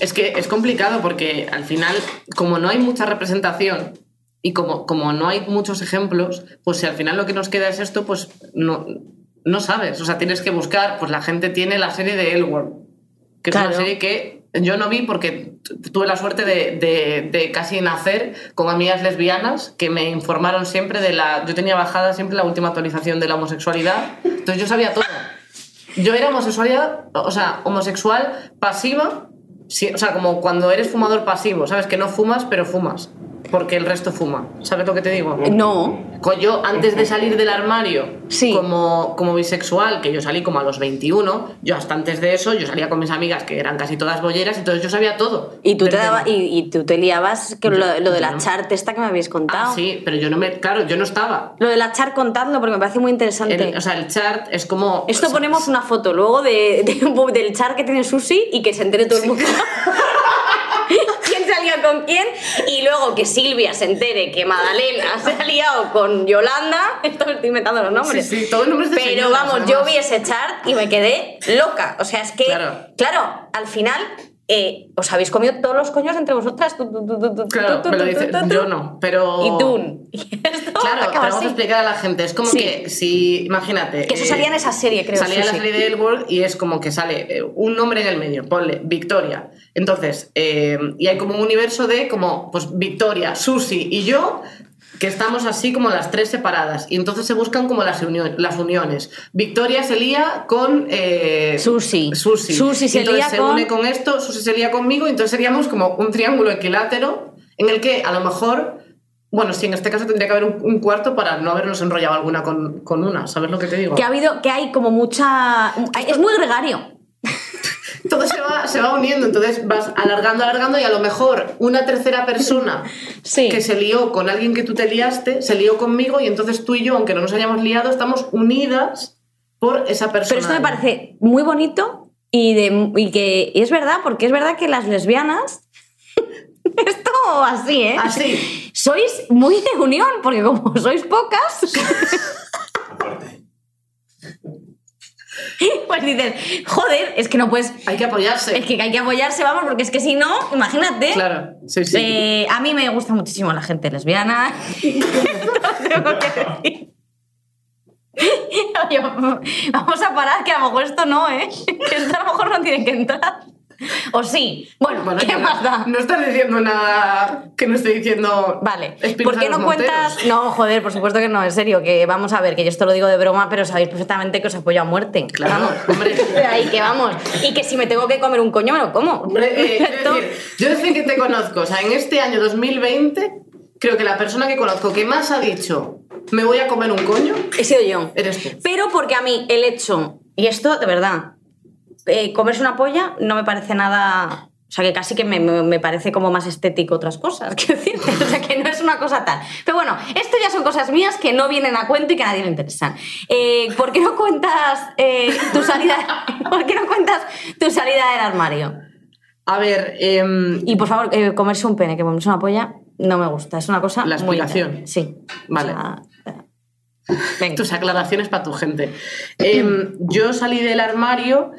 [SPEAKER 2] Es que es complicado porque al final, como no hay mucha representación y como, como no hay muchos ejemplos, pues si al final lo que nos queda es esto, pues no, no sabes. O sea, tienes que buscar, pues la gente tiene la serie de Elworld, que es
[SPEAKER 1] Claro.
[SPEAKER 2] una serie que yo no vi porque tu- tuve la suerte de, de- de casi nacer con amigas lesbianas que me informaron siempre de la... Yo tenía bajada siempre la última actualización de la homosexualidad, entonces yo sabía todo. Yo era homosexualidad, o sea, homosexual pasiva, o sea, como cuando eres fumador pasivo, ¿sabes? Que no fumas, pero fumas, porque el resto fuma. ¿Sabes lo que te digo?
[SPEAKER 1] No,
[SPEAKER 2] Yo, antes de salir del armario
[SPEAKER 1] Sí.
[SPEAKER 2] como, como bisexual, que yo salí como a los 21, yo hasta antes de eso, yo salía con mis amigas que eran casi todas bolleras, entonces yo sabía todo.
[SPEAKER 1] Y tú, te daba- y, y tú te liabas que lo, lo de la
[SPEAKER 2] no.
[SPEAKER 1] chart esta que me habéis contado.
[SPEAKER 2] Ah, sí, pero yo no me... Claro, yo no estaba.
[SPEAKER 1] Lo de la chart contadlo porque me parece muy interesante.
[SPEAKER 2] El- o sea, el chart es como...
[SPEAKER 1] Esto
[SPEAKER 2] o sea,
[SPEAKER 1] ponemos una foto luego de, de- del chart que tiene Susi y que se entere todo el mundo. con quién y luego que Silvia se entere que Madalena se ha liado con Yolanda. Esto estoy inventando los nombres.
[SPEAKER 2] Sí, sí, todos nombres de
[SPEAKER 1] Pero
[SPEAKER 2] señoras,
[SPEAKER 1] vamos, yo
[SPEAKER 2] además.
[SPEAKER 1] vi ese chart y me quedé loca. O sea, es que,
[SPEAKER 2] Claro.
[SPEAKER 1] claro, al final eh, os habéis comido todos los coños entre vosotras. Tú, tú, tú,
[SPEAKER 2] Claro,
[SPEAKER 1] tú,
[SPEAKER 2] me lo
[SPEAKER 1] tú,
[SPEAKER 2] dice,
[SPEAKER 1] tú, tú,
[SPEAKER 2] yo no, pero...
[SPEAKER 1] Y tú. Y esto
[SPEAKER 2] Claro, pero vamos a explicar a la gente. Es como
[SPEAKER 1] Sí.
[SPEAKER 2] que si, imagínate.
[SPEAKER 1] Que eso
[SPEAKER 2] eh,
[SPEAKER 1] salía en esa serie, creo.
[SPEAKER 2] Salía
[SPEAKER 1] Susi.
[SPEAKER 2] la serie de Elworld y es como que sale eh, un nombre en el medio, ponle Victoria. Entonces, eh, y hay como un universo de como, pues Victoria, Susi y yo, que estamos así como las tres separadas. Y entonces se buscan como las, unión- las uniones. Victoria se lía con... eh,
[SPEAKER 1] Susi.
[SPEAKER 2] Susi.
[SPEAKER 1] Susi se
[SPEAKER 2] entonces
[SPEAKER 1] lía
[SPEAKER 2] se
[SPEAKER 1] con-
[SPEAKER 2] une con esto, Susi se lía conmigo, y entonces seríamos como un triángulo equilátero en el que a lo mejor... Bueno, sí, en este caso tendría que haber un, un cuarto para no habernos enrollado alguna con, con una, ¿sabes lo que te digo?
[SPEAKER 1] Que ha habido, que hay como mucha. Es muy gregario.
[SPEAKER 2] Todo se va, se va uniendo, entonces vas alargando, alargando y a lo mejor una tercera persona
[SPEAKER 1] Sí.
[SPEAKER 2] que se lió con alguien que tú te liaste, se lió conmigo y entonces tú y yo, aunque no nos hayamos liado, estamos unidas por esa persona.
[SPEAKER 1] Pero esto me parece muy bonito y, de, y que y es verdad, porque es verdad que las lesbianas. Esto así, ¿eh?
[SPEAKER 2] Así.
[SPEAKER 1] Sois muy de unión, porque como sois pocas. Pues dices, joder, es que no puedes.
[SPEAKER 2] Hay que apoyarse.
[SPEAKER 1] Es que hay que apoyarse, vamos, porque es que si no, imagínate.
[SPEAKER 2] Claro, sí, sí.
[SPEAKER 1] Eh, a mí me gusta muchísimo la gente lesbiana. Tengo que decir. Oye, vamos a parar, que a lo mejor esto no, ¿eh? Que esto a lo mejor no tiene que entrar. O sí. Bueno,
[SPEAKER 2] Bueno,
[SPEAKER 1] ¿qué más
[SPEAKER 2] no,
[SPEAKER 1] da?
[SPEAKER 2] no estás diciendo nada que no estoy diciendo.
[SPEAKER 1] Vale, ¿por qué no
[SPEAKER 2] Monteros.
[SPEAKER 1] cuentas? No, joder, por supuesto que no, en serio, que vamos a ver, que yo esto lo digo de broma, pero sabéis perfectamente que os apoyo a muerte.
[SPEAKER 2] Claro,
[SPEAKER 1] vamos.
[SPEAKER 2] hombre.
[SPEAKER 1] Ahí que vamos. Y que si me tengo que comer un coño, me lo como.
[SPEAKER 2] Hombre, eh, decir, yo desde que te conozco, o sea, en este año 2020, creo que la persona que conozco que más ha dicho me voy a comer un coño,
[SPEAKER 1] He sido yo.
[SPEAKER 2] eres tú.
[SPEAKER 1] Pero porque a mí el hecho, y esto de verdad, eh, comerse una polla no me parece nada. O sea, que casi que me, me- me parece como más estético otras cosas, quiero decirte. O sea, que no es una cosa tal. Pero bueno, esto ya son cosas mías que no vienen a cuento y que a nadie le interesan. Eh, ¿Por qué no cuentas eh, tu salida? ¿Por qué no cuentas tu salida del armario?
[SPEAKER 2] A ver, em,
[SPEAKER 1] Y por favor, eh, comerse un pene, que comerse una polla, no me gusta. Es una cosa.
[SPEAKER 2] La
[SPEAKER 1] muy
[SPEAKER 2] explicación.
[SPEAKER 1] Sí.
[SPEAKER 2] Vale.
[SPEAKER 1] O sea, venga.
[SPEAKER 2] tus aclaraciones para tu gente. Em, yo salí del armario,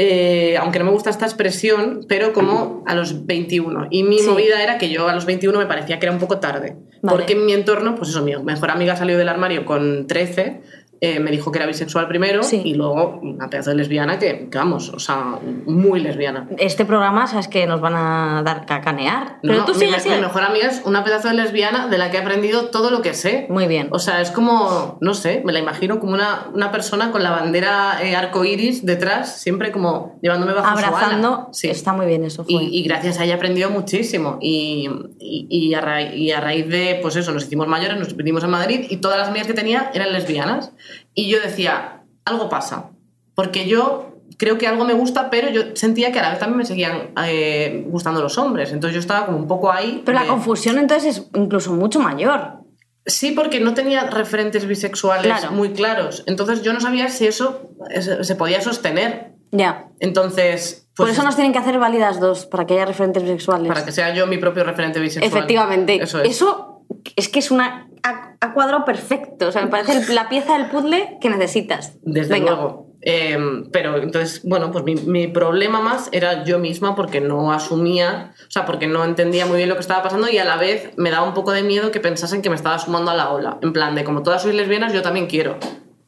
[SPEAKER 2] eh, aunque no me gusta esta expresión, pero como a los 21. Y mi
[SPEAKER 1] Sí.
[SPEAKER 2] movida era que yo a los 21 me parecía que era un poco tarde.
[SPEAKER 1] Vale.
[SPEAKER 2] Porque en mi entorno, pues eso, mi mejor amiga salió del armario con 13. Eh, me dijo que era bisexual primero
[SPEAKER 1] Sí.
[SPEAKER 2] y luego una pedazo de lesbiana que, que vamos, o sea, muy lesbiana.
[SPEAKER 1] Este programa, sabes que nos van a dar cacanear. Pero
[SPEAKER 2] No,
[SPEAKER 1] tú
[SPEAKER 2] mi,
[SPEAKER 1] sigues,
[SPEAKER 2] mi mejor amiga es una pedazo de lesbiana de la que he aprendido todo lo que sé.
[SPEAKER 1] Muy bien.
[SPEAKER 2] O sea, es como, no sé, me la imagino como una, una persona con la bandera eh, arcoiris detrás, siempre como llevándome bajo su ala.
[SPEAKER 1] Abrazando.
[SPEAKER 2] Sí.
[SPEAKER 1] Está muy bien eso.
[SPEAKER 2] Y, gracias a ella he aprendido muchísimo. Y, y- y a raíz, y a raíz de, pues eso, nos hicimos mayores, nos vinimos a Madrid y todas las amigas que tenía eran lesbianas. Y yo decía, algo pasa. Porque yo creo que algo me gusta, pero yo sentía que a la vez también me seguían eh, gustando los hombres. Entonces yo estaba como un poco ahí.
[SPEAKER 1] Pero la confusión entonces es incluso mucho mayor.
[SPEAKER 2] Sí, porque no tenía referentes bisexuales
[SPEAKER 1] Claro.
[SPEAKER 2] muy claros. Entonces yo no sabía si eso se podía sostener.
[SPEAKER 1] Ya.
[SPEAKER 2] Entonces,
[SPEAKER 1] Por
[SPEAKER 2] pues,
[SPEAKER 1] eso nos tienen que hacer válidas dos, para que haya referentes sexuales.
[SPEAKER 2] para que sea yo mi propio referente bisexual.
[SPEAKER 1] Efectivamente.
[SPEAKER 2] Eso es.
[SPEAKER 1] Es que es una. Ha cuadrado perfecto. O sea, me parece la pieza del puzzle que necesitas.
[SPEAKER 2] Desde
[SPEAKER 1] Venga.
[SPEAKER 2] luego. Eh, pero entonces, bueno, pues mi, mi problema más era yo misma porque no asumía, o sea, porque no entendía muy bien lo que estaba pasando y a la vez me daba un poco de miedo que pensasen que me estaba sumando a la ola. En plan, de como todas sois lesbianas, yo también quiero.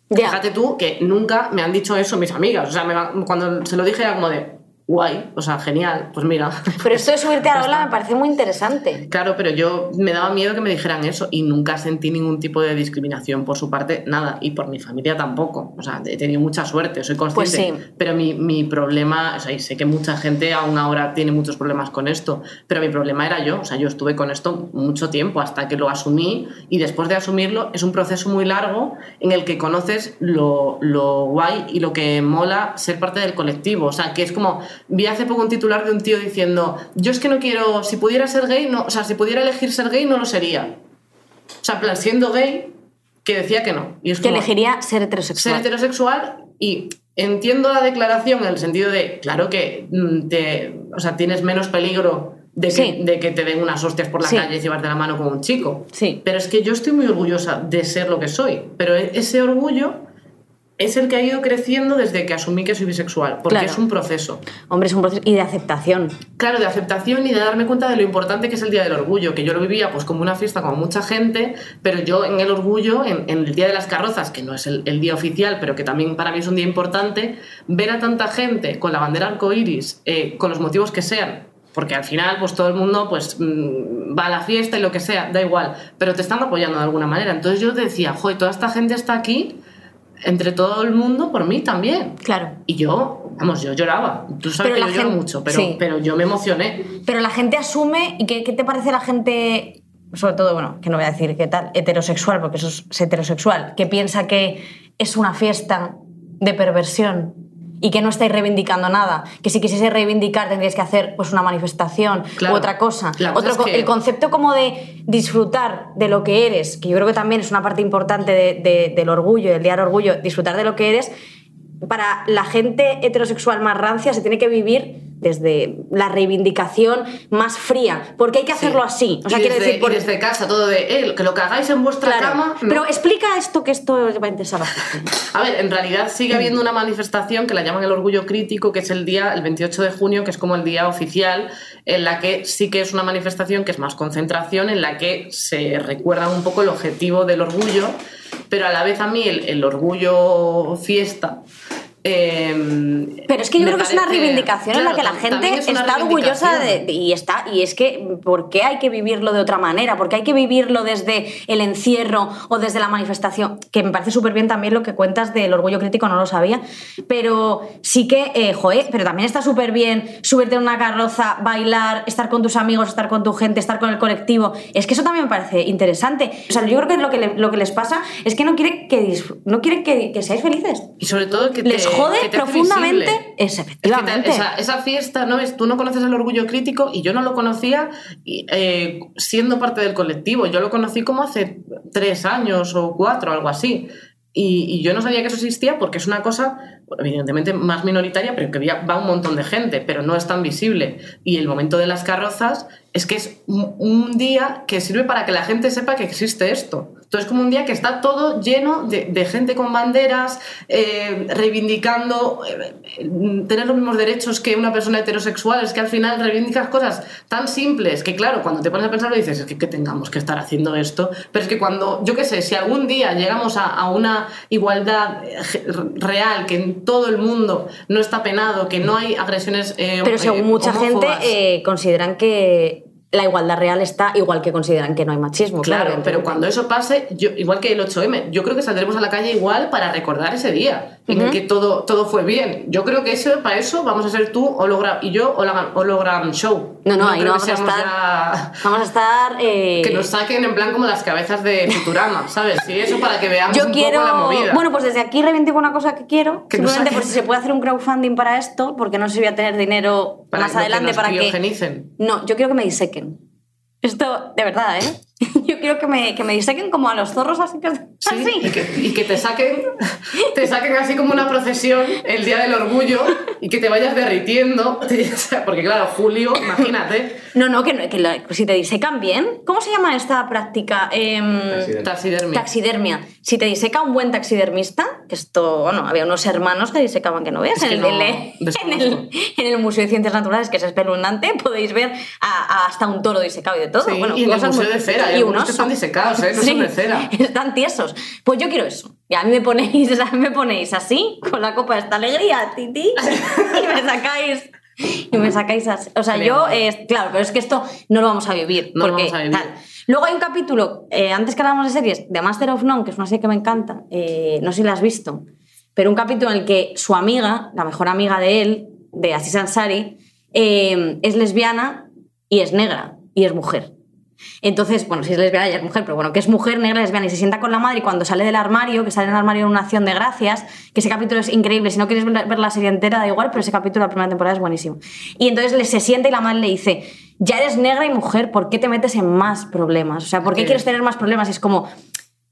[SPEAKER 1] Ya.
[SPEAKER 2] Fíjate tú que nunca me han dicho eso mis amigas. O sea, me va- cuando se lo dije era como de, guay, o sea, genial, pues mira.
[SPEAKER 1] Pero esto de subirte a la ola me parece muy interesante.
[SPEAKER 2] Claro, pero yo me daba miedo que me dijeran eso y nunca sentí ningún tipo de discriminación por su parte, nada, y por mi familia tampoco. O sea, he tenido mucha suerte, soy consciente.
[SPEAKER 1] Pues sí.
[SPEAKER 2] Pero mi, mi problema, o sea, y sé que mucha gente aún ahora tiene muchos problemas con esto, pero mi problema era yo. O sea, yo estuve con esto mucho tiempo hasta que lo asumí y después de asumirlo es un proceso muy largo en el que conoces lo, lo guay y lo que mola ser parte del colectivo. O sea, que es como, vi hace poco un titular de un tío diciendo, yo es que no quiero, si pudiera ser gay, no, o sea, si pudiera elegir ser gay, no lo sería. O sea, plan, siendo gay, que decía que no. Y es
[SPEAKER 1] Que
[SPEAKER 2] como,
[SPEAKER 1] elegiría ser heterosexual.
[SPEAKER 2] ser heterosexual y entiendo la declaración en el sentido de, claro que mm, te, o sea, tienes menos peligro de que,
[SPEAKER 1] Sí.
[SPEAKER 2] de que te den unas hostias por la
[SPEAKER 1] Sí.
[SPEAKER 2] calle y llevarte la mano como un chico.
[SPEAKER 1] Sí.
[SPEAKER 2] Pero es que yo estoy muy orgullosa de ser lo que soy, pero e- ese orgullo es el que ha ido creciendo desde que asumí que soy bisexual, porque
[SPEAKER 1] Claro.
[SPEAKER 2] es un proceso.
[SPEAKER 1] Hombre, es un proceso. Y de aceptación.
[SPEAKER 2] Claro, de aceptación y de darme cuenta de lo importante que es el Día del Orgullo, que yo lo vivía pues como una fiesta con mucha gente, pero yo en el orgullo, en, en el Día de las Carrozas, que no es el, el día oficial, pero que también para mí es un día importante, ver a tanta gente con la bandera arcoíris, eh, con los motivos que sean, porque al final pues todo el mundo pues mm, va a la fiesta y lo que sea, da igual, pero te están apoyando de alguna manera. Entonces yo decía, joder, toda esta gente está aquí entre todo el mundo por mí también.
[SPEAKER 1] Claro.
[SPEAKER 2] Y yo, vamos, yo lloraba. Tú sabes
[SPEAKER 1] Pero
[SPEAKER 2] que
[SPEAKER 1] la
[SPEAKER 2] yo lloro mucho, pero,
[SPEAKER 1] sí.
[SPEAKER 2] pero yo me emocioné.
[SPEAKER 1] Pero la gente asume. ¿Y qué, qué te parece la gente, sobre todo, bueno, que no voy a decir qué tal, heterosexual, porque eso es, es heterosexual, que piensa que es una fiesta de perversión y que no estáis reivindicando nada? Que si quisiese reivindicar tendríais que hacer pues, una manifestación
[SPEAKER 2] Claro.
[SPEAKER 1] u otra cosa.
[SPEAKER 2] La cosa
[SPEAKER 1] Otro
[SPEAKER 2] es
[SPEAKER 1] co-
[SPEAKER 2] que-
[SPEAKER 1] El concepto como de disfrutar de lo que eres, que yo creo que también es una parte importante de- de- del orgullo, del día del orgullo, disfrutar de lo que eres, para la gente heterosexual más rancia se tiene que vivir desde la reivindicación más fría, porque hay que hacerlo así. O sea,
[SPEAKER 2] y
[SPEAKER 1] quiero
[SPEAKER 2] desde,
[SPEAKER 1] decir,
[SPEAKER 2] y
[SPEAKER 1] por-
[SPEAKER 2] desde casa, todo de eh, que lo que hagáis en vuestra
[SPEAKER 1] Claro.
[SPEAKER 2] cama. no.
[SPEAKER 1] Pero explica esto que esto va a interesar. A
[SPEAKER 2] ver, en realidad sigue habiendo una manifestación que la llaman el orgullo crítico, que es el día, el 28 de junio, que es como el día oficial, en la que sí que es una manifestación que es más concentración, en la que se recuerda un poco el objetivo del orgullo, pero a la vez a mí el, el orgullo fiesta. Eh,
[SPEAKER 1] Pero es que yo creo que es una reivindicación en la que la gente
[SPEAKER 2] es
[SPEAKER 1] está orgullosa de, de- y está y es que ¿por qué hay que vivirlo de otra manera? ¿Por qué hay que vivirlo desde el encierro o desde la manifestación? Que me parece súper bien también lo que cuentas del orgullo crítico, no lo sabía, pero sí que, eh, joe, pero también está súper bien subirte en una carroza, bailar, estar con tus amigos, estar con tu gente, estar con el colectivo. Es que eso también me parece interesante. O sea, yo creo que lo que, le- lo que les pasa es que no quieren que, no quieren que, que seáis felices.
[SPEAKER 2] Y sobre todo que te,
[SPEAKER 1] Les jode profundamente
[SPEAKER 2] visible.
[SPEAKER 1] es,
[SPEAKER 2] Es que
[SPEAKER 1] efectivamente.
[SPEAKER 2] te- esa, esa fiesta, ¿no? Es, tú no conoces el orgullo crítico y yo no lo conocía y, eh, siendo parte del colectivo. Yo lo conocí como hace tres años o cuatro, algo así. Y, y yo no sabía que eso existía porque es una cosa, evidentemente, más minoritaria, pero que va un montón de gente, pero no es tan visible. Y el momento de las carrozas es que es un, día que sirve para que la gente sepa que existe esto. Entonces, como un día que está todo lleno de, de gente con banderas, eh, reivindicando eh, tener los mismos derechos que una persona heterosexual. Es que al final reivindicas cosas tan simples que, claro, cuando te pones a pensarlo dices, es que, que tengamos que estar haciendo esto. Pero es que cuando, yo qué sé, si algún día llegamos a, a una igualdad eh, real, que en todo el mundo no está penado, que no hay agresiones. eh,
[SPEAKER 1] Pero según mucha gente consideran que la igualdad real está igual que consideran que no hay machismo.
[SPEAKER 2] Claro,
[SPEAKER 1] Claro,
[SPEAKER 2] pero cuando eso pase, yo, igual que el 8M, yo creo que saldremos a la calle igual para recordar ese día en el que todo, todo fue bien. Yo creo que eso, para eso vamos a ser tú hologram, y yo hologram, hologram show.
[SPEAKER 1] No, no, ahí
[SPEAKER 2] creo
[SPEAKER 1] no
[SPEAKER 2] que
[SPEAKER 1] vamos a estar.
[SPEAKER 2] ya-
[SPEAKER 1] Vamos a estar. eh,
[SPEAKER 2] Que nos saquen en plan como las cabezas de Futurama, ¿sabes? Sí, eso para que veamos
[SPEAKER 1] yo
[SPEAKER 2] un
[SPEAKER 1] quiero.
[SPEAKER 2] poco la movida.
[SPEAKER 1] Bueno, pues desde aquí reivindico una cosa que quiero.
[SPEAKER 2] Que
[SPEAKER 1] simplemente por si se puede hacer un crowdfunding para esto, porque no sé si voy a tener dinero
[SPEAKER 2] Para
[SPEAKER 1] más
[SPEAKER 2] que
[SPEAKER 1] adelante
[SPEAKER 2] nos
[SPEAKER 1] para que. No, yo quiero que me disequen. Esto, de verdad, ¿eh? Yo quiero que me, que me disequen como a los zorros así que.
[SPEAKER 2] Sí,
[SPEAKER 1] así.
[SPEAKER 2] Y, que, y que te saquen te saquen así como una procesión el día del orgullo y que te vayas derritiendo. Porque claro, Julio, imagínate,
[SPEAKER 1] No, no, que, no- que si te disecan bien. ¿Cómo se llama esta práctica? Em,
[SPEAKER 3] Taxidermia.
[SPEAKER 2] taxidermia.
[SPEAKER 1] Taxidermia. Si te diseca un buen taxidermista, que esto, bueno, había unos hermanos que disecaban que no veas. En, el,
[SPEAKER 2] no,
[SPEAKER 1] en en el- en el Museo de Ciencias Naturales, que es espeluznante, podéis ver a- a hasta un toro disecado y de todo.
[SPEAKER 2] Sí,
[SPEAKER 1] bueno,
[SPEAKER 2] y en el Museo
[SPEAKER 1] muy-
[SPEAKER 2] de Cera,
[SPEAKER 1] y
[SPEAKER 2] algunos
[SPEAKER 1] un
[SPEAKER 2] que están disecados, ¿eh? No son de cera.
[SPEAKER 1] Están tiesos. Pues yo quiero eso. Y a mí me ponéis, a mí me ponéis así, con la copa de esta alegría, titi, y me sacáis. Y me sacáis así. O sea,
[SPEAKER 2] Bien.
[SPEAKER 1] yo, eh, claro, pero es que esto no lo vamos a vivir.
[SPEAKER 2] No lo vamos a vivir.
[SPEAKER 1] tal. Luego hay un capítulo, eh, antes que hablamos de series, de Master of None, que es una serie que me encanta, eh, no sé si la has visto, pero un capítulo en el que su amiga, la mejor amiga de él, de Aziz Ansari, es lesbiana y es negra y es mujer. Entonces, bueno, si es lesbiana ya es mujer, pero bueno, que es mujer negra lesbiana y se sienta con la madre y cuando sale del armario, que sale del armario en una acción de gracias, que ese capítulo es increíble, si no quieres ver la serie entera da igual, pero ese capítulo de la primera temporada es buenísimo. Y entonces le se sienta y la madre le dice, ya eres negra y mujer, ¿por qué te metes en más problemas? O sea, ¿por qué
[SPEAKER 2] Sí.
[SPEAKER 1] quieres tener más problemas? Y es como,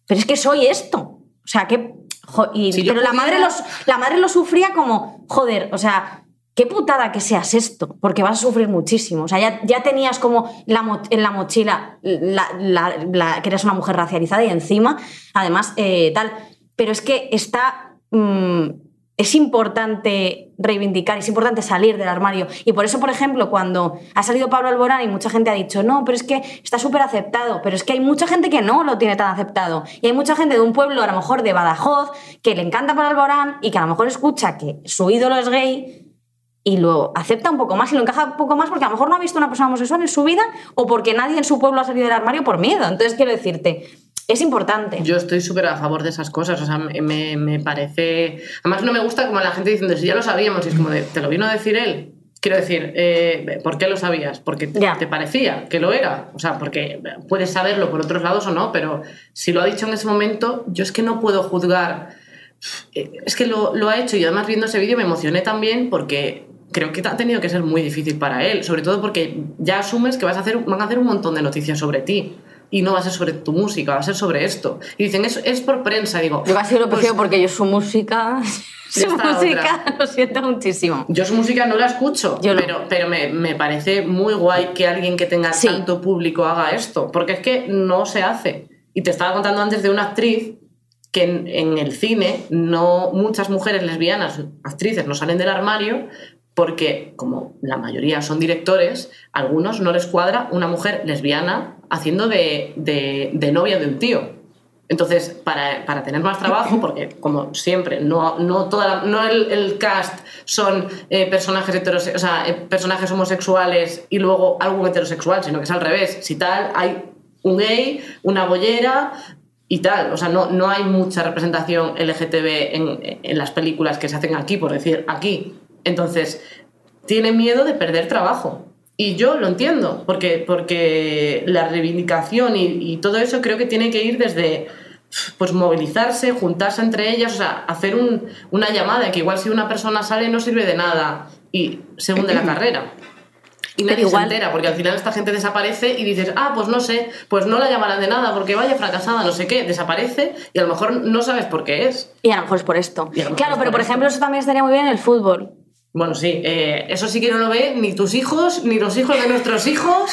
[SPEAKER 1] pero es que soy esto. O sea, que... jo- y-
[SPEAKER 2] Si
[SPEAKER 1] pero la madre, los, la madre lo sufría como, joder, o sea, qué putada que seas esto, porque vas a sufrir muchísimo. O sea, ya, tenías como la en la mochila la, la- la- que eres una mujer racializada y encima, además, eh, tal. Pero es que está. mm, es importante reivindicar, es importante salir del armario. Y por eso, por ejemplo, cuando ha salido Pablo Alborán y mucha gente ha dicho, no, pero es que está súper aceptado, pero es que hay mucha gente que no lo tiene tan aceptado. Y hay mucha gente de un pueblo, a lo mejor de Badajoz, que le encanta Pablo Alborán y que a lo mejor escucha que su ídolo es gay y lo acepta un poco más y lo encaja un poco más porque a lo mejor no ha visto una persona homosexual en su vida o porque nadie en su pueblo ha salido del armario por miedo. Entonces, quiero decirte, es importante.
[SPEAKER 2] Yo estoy súper a favor de esas cosas, o sea, me, me- parece... Además no me gusta como la gente diciendo, si ya lo sabíamos, y es como de, ¿te lo vino a decir él? Quiero decir, eh, ¿por qué lo sabías? Porque te, te parecía que lo era. O sea, porque puedes saberlo por otros lados o no, pero si lo ha dicho en ese momento, yo es que no puedo juzgar. Es que lo, lo ha hecho y además viendo ese vídeo me emocioné también porque creo que ha tenido que ser muy difícil para él, sobre todo porque ya asumes que vas a hacer, van a hacer un montón de noticias sobre ti. y no va a ser sobre tu música, va a ser sobre esto. Y dicen, es, es por prensa. Digo,
[SPEAKER 1] Yo casi lo
[SPEAKER 2] pues,
[SPEAKER 1] prefiero porque yo su música. Su música
[SPEAKER 2] otra.
[SPEAKER 1] lo siento muchísimo.
[SPEAKER 2] Yo su música no la escucho,
[SPEAKER 1] Yo no.
[SPEAKER 2] pero, pero me, me parece muy guay que alguien que tenga
[SPEAKER 1] Sí.
[SPEAKER 2] tanto público haga esto, porque es que no se hace. Y te estaba contando antes de una actriz que en, en el cine no muchas mujeres lesbianas, actrices, no salen del armario porque, como la mayoría son directores, a algunos no les cuadra una mujer lesbiana haciendo de, de- de novia de un tío. Entonces, para, para tener más trabajo, porque como siempre, no, no, toda la- no el, el cast son eh, personajes, heterose- o sea, eh, personajes homosexuales y luego algún heterosexual, sino que es al revés. Si tal, hay un gay, una bollera y tal. O sea, no, no hay mucha representación LGTB en, en las películas que se hacen aquí, por decir aquí. Entonces, tiene miedo de perder trabajo. Y yo lo entiendo, porque, porque la reivindicación y, y todo eso creo que tiene que ir desde pues movilizarse, juntarse entre ellas, o sea, hacer un- una llamada, que igual si una persona sale no sirve de nada y se hunde la carrera. Y nadie
[SPEAKER 1] igual-
[SPEAKER 2] se entera, porque al final esta gente desaparece y dices, ah, pues no sé, pues no la llamarán de nada porque vaya fracasada, no sé qué, desaparece y a lo mejor no sabes por qué es.
[SPEAKER 1] Y a lo mejor es por esto. Claro,
[SPEAKER 2] es
[SPEAKER 1] pero
[SPEAKER 2] por
[SPEAKER 1] por ejemplo, eso también estaría muy bien en el fútbol.
[SPEAKER 2] Bueno, sí, eh, eso sí que no lo ve ni tus hijos, ni los hijos de nuestros hijos.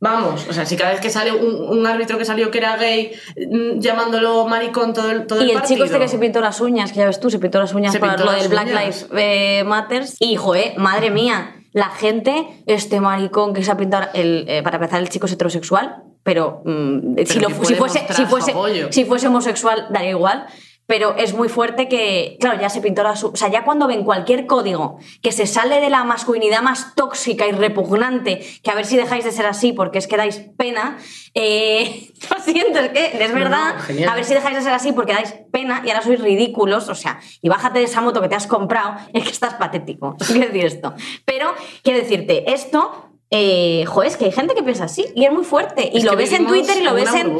[SPEAKER 2] Vamos, o sea, si cada vez que sale un, un árbitro que salió que era gay, mm, llamándolo maricón todo el, todo
[SPEAKER 1] Y el
[SPEAKER 2] partido.
[SPEAKER 1] chico este que se pintó las uñas, que ya ves tú, se pintó las uñas
[SPEAKER 2] Se pintó
[SPEAKER 1] lo del Black. Lives eh, Matters. Y, joder, madre mía, la gente, este maricón que se ha pintado, el, eh, para empezar, el chico es heterosexual, pero, mm, si, lo- si fuese, si, fuese, si fuese homosexual, daría igual. Pero es muy fuerte que, claro, ya se pintó las... O sea, ya cuando ven cualquier código que se sale de la masculinidad más tóxica y repugnante, que a ver si dejáis de ser así porque es que dais pena, eh, lo siento, es que es verdad,
[SPEAKER 2] no,
[SPEAKER 1] a ver si dejáis de ser así porque dais pena y ahora sois ridículos, o sea, y bájate de esa moto que te has comprado, es que estás patético, quiero decir esto. Pero, quiero decirte, esto... Eh, joder, es que hay gente que piensa así y es muy fuerte. Y
[SPEAKER 2] Es
[SPEAKER 1] lo ves en Twitter y lo ves en.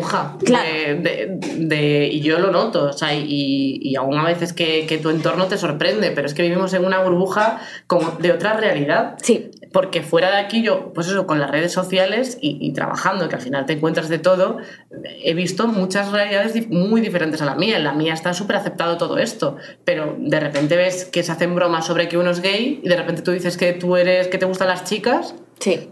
[SPEAKER 1] Claro.
[SPEAKER 2] de, de- de- y yo lo noto, o sea, y, y aún a veces que, que tu entorno te sorprende, pero es que vivimos en una burbuja como de otra realidad.
[SPEAKER 1] Sí.
[SPEAKER 2] Porque fuera de aquí yo, pues eso, con las redes sociales y, y trabajando, que al final te encuentras de todo, he visto muchas realidades muy diferentes a la mía. En la mía está súper aceptado todo esto, pero de repente ves que se hacen bromas sobre que uno es gay y de repente tú dices que tú eres, que te gustan las chicas
[SPEAKER 1] Sí.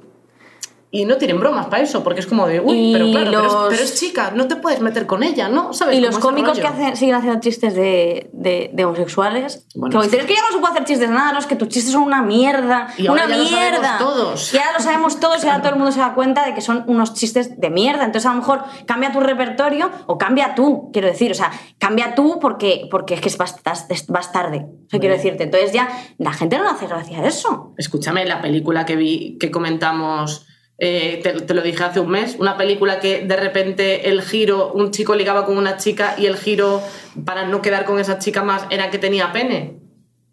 [SPEAKER 2] Y no tienen bromas para eso, porque es como de, uy,
[SPEAKER 1] Y
[SPEAKER 2] pero claro, pero, es,
[SPEAKER 1] los-
[SPEAKER 2] pero es chica, no te puedes meter con ella, ¿no? ¿Sabes?
[SPEAKER 1] Y los
[SPEAKER 2] ese
[SPEAKER 1] cómicos que hacen, siguen haciendo chistes de, de, de homosexuales.
[SPEAKER 2] Bueno,
[SPEAKER 1] que
[SPEAKER 2] es
[SPEAKER 1] dicen, es que ya no se puede hacer chistes de nada, no, es que tus chistes son una mierda.
[SPEAKER 2] Y
[SPEAKER 1] una
[SPEAKER 2] ahora ya lo sabemos
[SPEAKER 1] mierda.
[SPEAKER 2] todos.
[SPEAKER 1] Y ahora lo sabemos todos y ahora todo el mundo se da cuenta de que son unos chistes de mierda. Entonces, a lo mejor cambia tu repertorio o cambia tú, quiero decir. O sea, cambia tú porque, porque es que vas, tarde. Eso quiero decirte. Entonces, ya la gente no hace gracia eso.
[SPEAKER 2] Escúchame, la película que vi, que comentamos, eh, te, te lo dije hace un mes, una película que de repente el giro, un chico ligaba con una chica y el giro para no quedar con esa chica más era que tenía pene.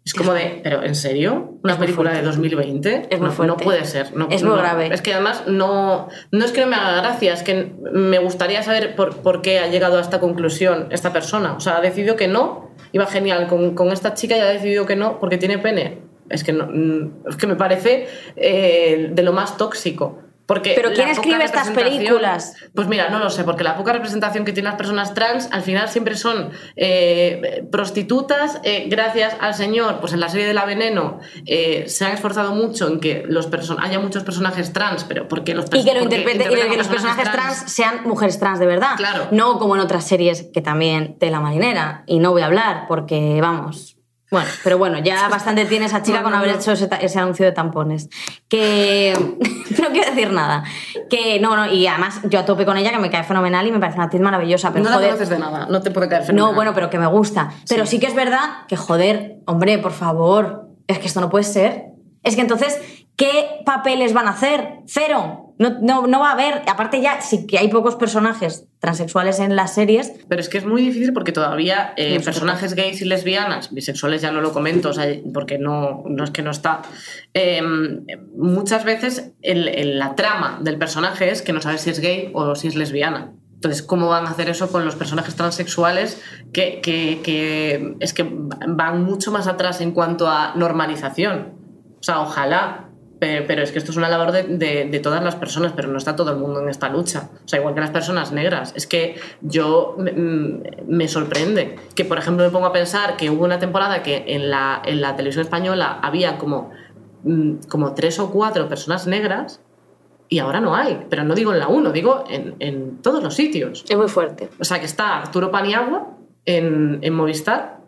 [SPEAKER 2] Es como de, ¿pero en serio? ¿Una película de
[SPEAKER 1] fuerte.
[SPEAKER 2] 2020?
[SPEAKER 1] Es muy
[SPEAKER 2] no,
[SPEAKER 1] fuerte.
[SPEAKER 2] no puede ser. no-
[SPEAKER 1] Es muy
[SPEAKER 2] no.
[SPEAKER 1] grave.
[SPEAKER 2] Es que además no, no es que no me haga gracia, es que me gustaría saber por, por qué ha llegado a esta conclusión esta persona. O sea, ha decidido que no, iba genial con, con esta chica y ha decidido que no porque tiene pene. Es que, no, mm, es que me parece eh, de lo más tóxico. Porque
[SPEAKER 1] Pero ¿quién escribe estas películas?
[SPEAKER 2] Pues mira, no lo sé, porque la poca representación que tienen las personas trans al final siempre son eh, prostitutas. eh, gracias al señor, pues en la serie de La Veneno eh, se han esforzado mucho en que los haya muchos personajes trans, pero porque los
[SPEAKER 1] Y que lo interprete, y que los personajes trans sean mujeres trans de verdad.
[SPEAKER 2] Claro.
[SPEAKER 1] No como en otras series que también de la marinera. Y no voy a hablar porque, vamos. Bueno, pero bueno, ya bastante tiene esa chica
[SPEAKER 2] No,
[SPEAKER 1] con
[SPEAKER 2] no,
[SPEAKER 1] haber
[SPEAKER 2] no.
[SPEAKER 1] hecho ese, anuncio de tampones. Que. no quiero decir nada. Que no, no, y además yo a tope con ella, que me cae fenomenal y me parece una actriz maravillosa. Pero
[SPEAKER 2] no
[SPEAKER 1] joder.
[SPEAKER 2] conoces de nada, no te puede caer
[SPEAKER 1] No,
[SPEAKER 2] fenomenal.
[SPEAKER 1] bueno, pero que me gusta. Pero sí que es verdad que, joder, hombre, por favor, es que esto no puede ser. Es que entonces, ¿qué papeles van a hacer? Cero. No, no, no va a haber. Aparte ya, sí que hay pocos personajes transexuales en las series.
[SPEAKER 2] Pero es que es muy difícil porque todavía eh, personajes gays y lesbianas, bisexuales ya no lo comento, o sea, porque no, no es que no está. eh, muchas veces el- el- la trama del personaje es que no sabes si es gay o si es lesbiana. Entonces, ¿cómo van a hacer eso con los personajes transexuales que, que- que es que van mucho más atrás en cuanto a normalización? O sea, ojalá Pero, pero es que esto es una labor de, de- de todas las personas, pero no está todo el mundo en esta lucha. O sea, igual que las personas negras. Es que yo me, mm, me sorprende que, por ejemplo, me pongo a pensar que hubo una temporada que en la, en la televisión española había como, mm, como tres o cuatro personas negras y ahora no hay. Pero no digo en la 1, digo en, en todos los sitios.
[SPEAKER 1] Es muy fuerte.
[SPEAKER 2] O sea, que está Arturo Paniagua en, en Movistar,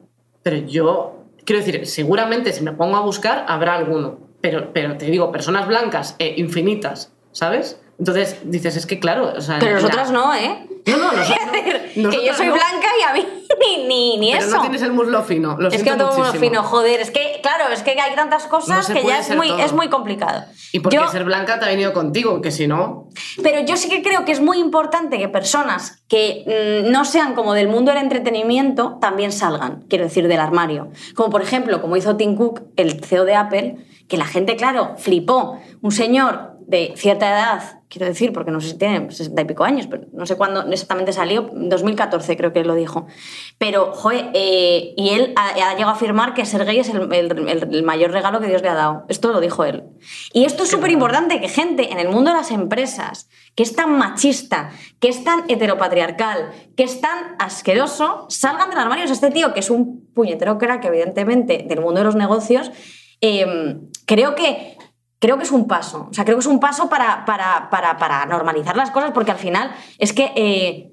[SPEAKER 2] pero yo, quiero decir, seguramente si me pongo a buscar habrá alguno, pero, pero te digo, personas blancas e infinitas, ¿sabes? Entonces dices, es que claro, o sea,
[SPEAKER 1] Pero
[SPEAKER 2] la-
[SPEAKER 1] nosotras no, ¿eh?
[SPEAKER 2] No, no, nosotros no.
[SPEAKER 1] que yo soy
[SPEAKER 2] no,
[SPEAKER 1] blanca y a mí ni, ni, ni
[SPEAKER 2] Pero
[SPEAKER 1] eso.
[SPEAKER 2] no tienes el muslo fino, lo
[SPEAKER 1] es que no tengo uno
[SPEAKER 2] muchísimo.
[SPEAKER 1] fino, joder. Es que, claro, es que hay tantas cosas que ya es muy,
[SPEAKER 2] todo.
[SPEAKER 1] es muy complicado.
[SPEAKER 2] Y porque
[SPEAKER 1] Yo-
[SPEAKER 2] ser blanca te ha venido contigo, que si no...
[SPEAKER 1] Pero yo sí que creo que es muy importante que personas que mm, no sean como del mundo del entretenimiento también salgan, quiero decir, del armario. Como por ejemplo, como hizo Tim Cook, el CEO de Apple, que la gente, claro, flipó. Un señor de cierta edad, quiero decir, porque no sé si tiene 60 y pico años, pero no sé cuándo exactamente salió, 2014 creo que lo dijo. Pero, joder, eh, y él ha, ha llegado a afirmar que ser gay es el, el- el- el mayor regalo que Dios le ha dado. Esto lo dijo él. Y esto es súper importante que gente en el mundo de las empresas, que es tan machista, que es tan heteropatriarcal, que es tan asqueroso, salgan del armario. O sea, este tío, que es un puñetero crack, evidentemente, del mundo de los negocios, eh, creo que creo que es un paso. O sea, creo que es un paso para, para, para, para normalizar las cosas, porque al final es que eh,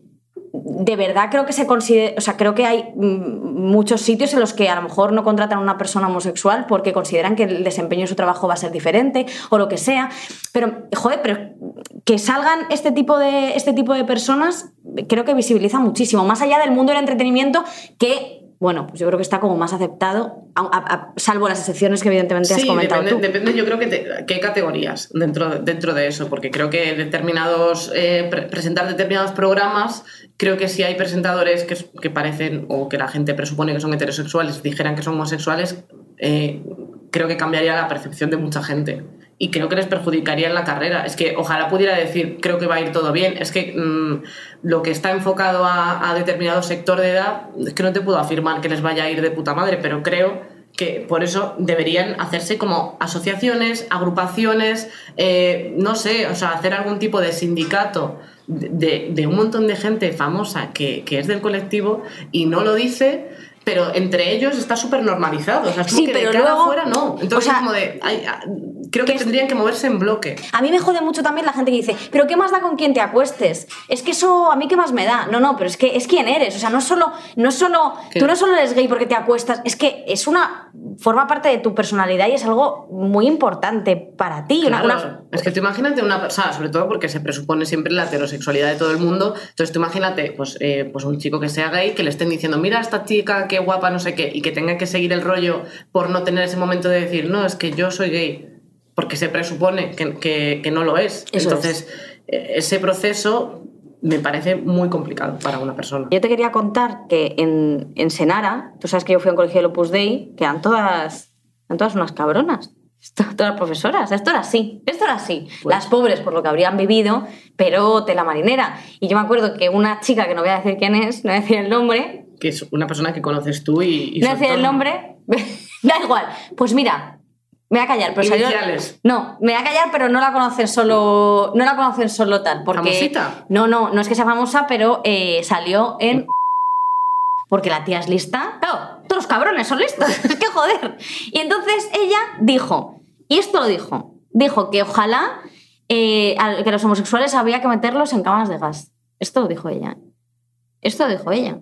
[SPEAKER 1] de verdad creo que se considera, o sea, creo que hay mm, muchos sitios en los que a lo mejor no contratan a una persona homosexual porque consideran que el desempeño de su trabajo va a ser diferente o lo que sea. Pero, joder, pero que salgan este tipo de, este tipo de personas creo que visibiliza muchísimo, más allá del mundo del entretenimiento que... Bueno, pues yo creo que está como más aceptado, a- a- a- salvo las excepciones que evidentemente has comentado
[SPEAKER 2] depende,
[SPEAKER 1] tú.
[SPEAKER 2] depende, yo creo que te- hay categorías dentro, dentro de eso, porque creo que determinados, eh, pre- presentar determinados programas, creo que si hay presentadores que, que parecen o que la gente presupone que son heterosexuales, dijeran que son homosexuales, eh, creo que cambiaría la percepción de mucha gente. Y creo que les perjudicaría en la carrera. Es que ojalá pudiera decir, creo que va a ir todo bien. Es que mm, lo que está enfocado a, determinado sector de edad, es que no te puedo afirmar que les vaya a ir de puta madre, pero creo que por eso deberían hacerse como asociaciones, agrupaciones, eh, no sé, o sea, hacer algún tipo de sindicato de, de- de un montón de gente famosa que, que es del colectivo y no lo dice, pero entre ellos está súper normalizado. O sea, es como
[SPEAKER 1] Sí,
[SPEAKER 2] que
[SPEAKER 1] pero
[SPEAKER 2] de cara
[SPEAKER 1] luego-
[SPEAKER 2] afuera no. Entonces,
[SPEAKER 1] o sea,
[SPEAKER 2] como de. ah, creo que,
[SPEAKER 1] que es-
[SPEAKER 2] tendrían que moverse en bloque.
[SPEAKER 1] A mí me jode mucho también la gente que dice, pero ¿qué más da con quién te acuestes? Es que eso a mí qué más me da. No, no, pero es que es quién eres. O sea, no solo, no solo, tú no solo eres gay porque te acuestas, es que es una, forma parte de tu personalidad y es algo muy importante para ti. Una- una-
[SPEAKER 2] Es que tú imagínate una persona, sobre todo porque se presupone siempre la heterosexualidad de todo el mundo. Entonces tú imagínate pues, eh, pues un chico que sea gay que le estén diciendo, mira a esta chica, qué guapa, no sé qué, y que tenga que seguir el rollo por no tener ese momento de decir, no, es que yo soy gay, porque se presupone que, que- que no lo es.
[SPEAKER 1] Eso
[SPEAKER 2] Entonces, eh, ese proceso me parece muy complicado para una persona.
[SPEAKER 1] Yo te quería contar que en, en Senara, tú sabes que yo fui a un colegio de Opus Dei, que eran todas, eran todas unas cabronas. Esto- Todas las profesoras, esto era así, esto era así.
[SPEAKER 2] Pues-
[SPEAKER 1] Las pobres por lo que habrían vivido, pero tela marinera. Y yo me acuerdo que una chica, que no voy a decir quién es, no voy a decir el nombre,
[SPEAKER 2] Que es una persona que conoces tú y... y
[SPEAKER 1] no voy a decir el nombre, da igual. Pues mira, me voy a callar, pero salió-. No, me voy a callar, pero no la conocen solo, no la conocen solo tal, porque
[SPEAKER 2] ¿Famosita?
[SPEAKER 1] no, no, no es que sea famosa, pero eh, salió en porque la tía es lista. Claro, todos los cabrones son listos. es que joder. Y entonces ella dijo, y esto lo dijo, dijo que ojalá eh, que los homosexuales había que meterlos en cámaras de gas. Esto lo dijo ella. Esto lo dijo ella.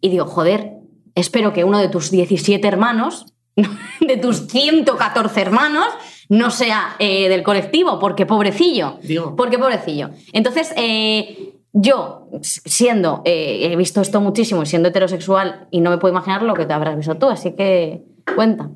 [SPEAKER 1] Y digo, joder, espero que uno de tus 17 hermanos, de tus 114 hermanos, no sea eh, del colectivo, porque pobrecillo.
[SPEAKER 2] Digo.
[SPEAKER 1] Porque pobrecillo. Entonces, eh, yo, siendo, eh, he visto esto muchísimo siendo heterosexual, y no me puedo imaginar lo que te habrás visto tú, así que cuenta.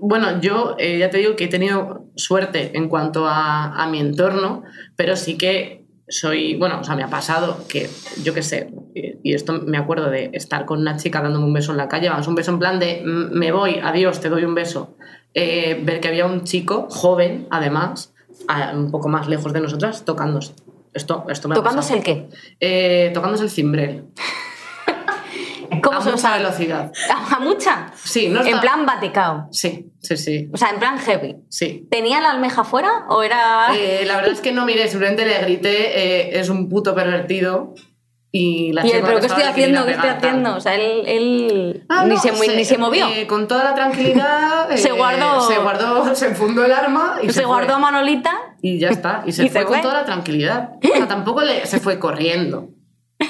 [SPEAKER 2] Bueno, yo eh, ya te digo que he tenido suerte en cuanto a, mi entorno, pero sí que soy, bueno, o sea, me ha pasado que, yo qué sé, y y esto me acuerdo de estar con una chica dándome un beso en la calle, vamos, un beso en plan de "Mm, me voy, adiós, te doy un beso. Eh, ver que había un chico, joven, además, un poco más lejos de nosotras, tocándose. Esto, esto me
[SPEAKER 1] ¿Tocándose el qué?
[SPEAKER 2] Eh, tocándose el cimbrel.
[SPEAKER 1] ¿Cómo
[SPEAKER 2] a
[SPEAKER 1] se-
[SPEAKER 2] mucha velocidad.
[SPEAKER 1] ¿A mucha?
[SPEAKER 2] Sí, no
[SPEAKER 1] En plan Vaticao.
[SPEAKER 2] Sí, sí, sí.
[SPEAKER 1] O sea, en plan heavy.
[SPEAKER 2] Sí.
[SPEAKER 1] ¿Tenía la almeja fuera o era.?
[SPEAKER 2] Eh, la verdad es que no miré, simplemente le grité, eh, es un puto pervertido. Y la
[SPEAKER 1] y él, ¿pero qué estoy haciendo? ¿Qué estoy haciendo? O sea, él, él
[SPEAKER 2] Ah,
[SPEAKER 1] ni,
[SPEAKER 2] no,
[SPEAKER 1] se, ni se movió.
[SPEAKER 2] eh, con toda la tranquilidad.
[SPEAKER 1] Se
[SPEAKER 2] eh,
[SPEAKER 1] guardó-
[SPEAKER 2] Se guardó, se fundó el arma y
[SPEAKER 1] se
[SPEAKER 2] se,
[SPEAKER 1] guardó
[SPEAKER 2] fue.
[SPEAKER 1] Manolita.
[SPEAKER 2] Y ya está. Y se
[SPEAKER 1] Y
[SPEAKER 2] fue
[SPEAKER 1] se
[SPEAKER 2] con
[SPEAKER 1] fue.
[SPEAKER 2] toda la tranquilidad. O sea, tampoco le, se fue corriendo.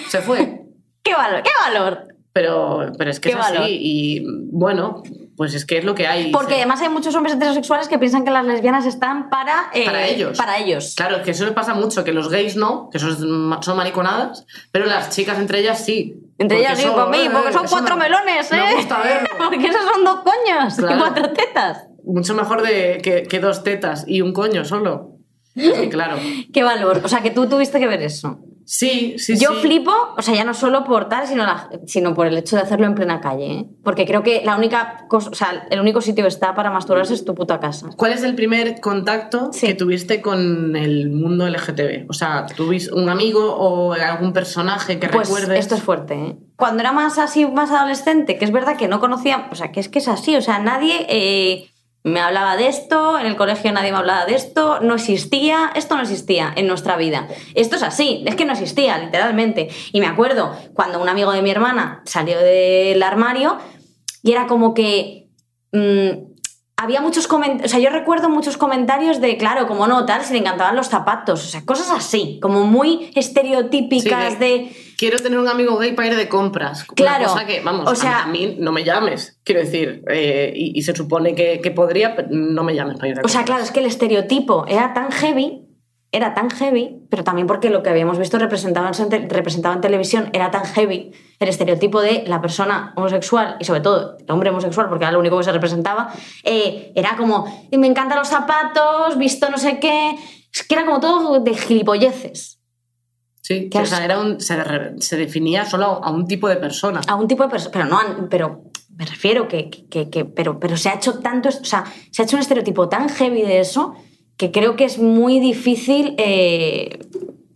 [SPEAKER 2] Se fue.
[SPEAKER 1] ¡Qué valor! ¡Qué valor!
[SPEAKER 2] Pero, pero es que
[SPEAKER 1] Qué
[SPEAKER 2] es así.
[SPEAKER 1] valor.
[SPEAKER 2] Y bueno, pues es que es lo que hay.
[SPEAKER 1] Porque
[SPEAKER 2] Se-
[SPEAKER 1] además hay muchos hombres heterosexuales que piensan que las lesbianas están para. eh,
[SPEAKER 2] Para ellos.
[SPEAKER 1] Para ellos.
[SPEAKER 2] Claro, es que eso les pasa mucho, que los gays no, que ma- son mariconadas, pero las chicas entre ellas sí.
[SPEAKER 1] Entre ellas sí, para mí,
[SPEAKER 2] eh,
[SPEAKER 1] porque son
[SPEAKER 2] eso
[SPEAKER 1] cuatro
[SPEAKER 2] me-
[SPEAKER 1] melones, ¿eh?
[SPEAKER 2] Me gusta verlo.
[SPEAKER 1] porque esos son dos coños y
[SPEAKER 2] Claro.
[SPEAKER 1] cuatro tetas.
[SPEAKER 2] Mucho mejor de, que, que dos tetas y un coño solo. Sí, claro.
[SPEAKER 1] Qué valor. O sea, que tú tuviste que ver eso.
[SPEAKER 2] Sí, sí,
[SPEAKER 1] Yo
[SPEAKER 2] sí.
[SPEAKER 1] flipo, o sea, ya no solo por tal, sino, la- sino por el hecho de hacerlo en plena calle. ¿eh? Porque creo que la única cosa, o sea, el único sitio que está para masturbarse es tu puta casa.
[SPEAKER 2] ¿Cuál es el primer contacto
[SPEAKER 1] Sí.
[SPEAKER 2] que tuviste con el mundo LGTB? O sea, ¿tuviste un amigo o algún personaje que
[SPEAKER 1] Pues
[SPEAKER 2] recuerdes?
[SPEAKER 1] esto es fuerte, ¿eh? Cuando era más así, más adolescente, que es verdad que no conocía, o sea, que es que es así, o sea, nadie eh, me hablaba de esto, en el colegio nadie me hablaba de esto, no existía, esto no existía en nuestra vida. Esto es así, es que no existía, literalmente. Y me acuerdo cuando un amigo de mi hermana salió del armario y era como que... mm, había muchos comentarios, o sea, yo recuerdo muchos comentarios de, claro, como no, tal, si le encantaban los zapatos, o sea, cosas así, como muy estereotípicas
[SPEAKER 2] Sí,
[SPEAKER 1] de
[SPEAKER 2] Quiero tener un amigo gay para ir de compras.
[SPEAKER 1] Claro.
[SPEAKER 2] Una cosa que, vamos,
[SPEAKER 1] O
[SPEAKER 2] a-
[SPEAKER 1] sea-
[SPEAKER 2] a, mí no me llames. Quiero decir, eh, y, y se supone que, que podría, pero no me llames para ir de
[SPEAKER 1] O sea,
[SPEAKER 2] compras.
[SPEAKER 1] claro, es que el estereotipo era tan heavy, era tan heavy, pero también porque lo que habíamos visto representado en, representado en televisión era tan heavy, el estereotipo de la persona homosexual y sobre todo el hombre homosexual, porque era lo único que se representaba, eh, era como, me encantan los zapatos, visto no sé qué, es que era como todo de gilipolleces.
[SPEAKER 2] Sí,
[SPEAKER 1] Qué
[SPEAKER 2] o sea, era un- se, se definía solo a un tipo de persona.
[SPEAKER 1] a un tipo de persona, pero no, pero me refiero que, que- que- pero, pero se ha hecho tanto, o sea, se ha hecho un estereotipo tan heavy de eso que creo que es muy difícil, eh,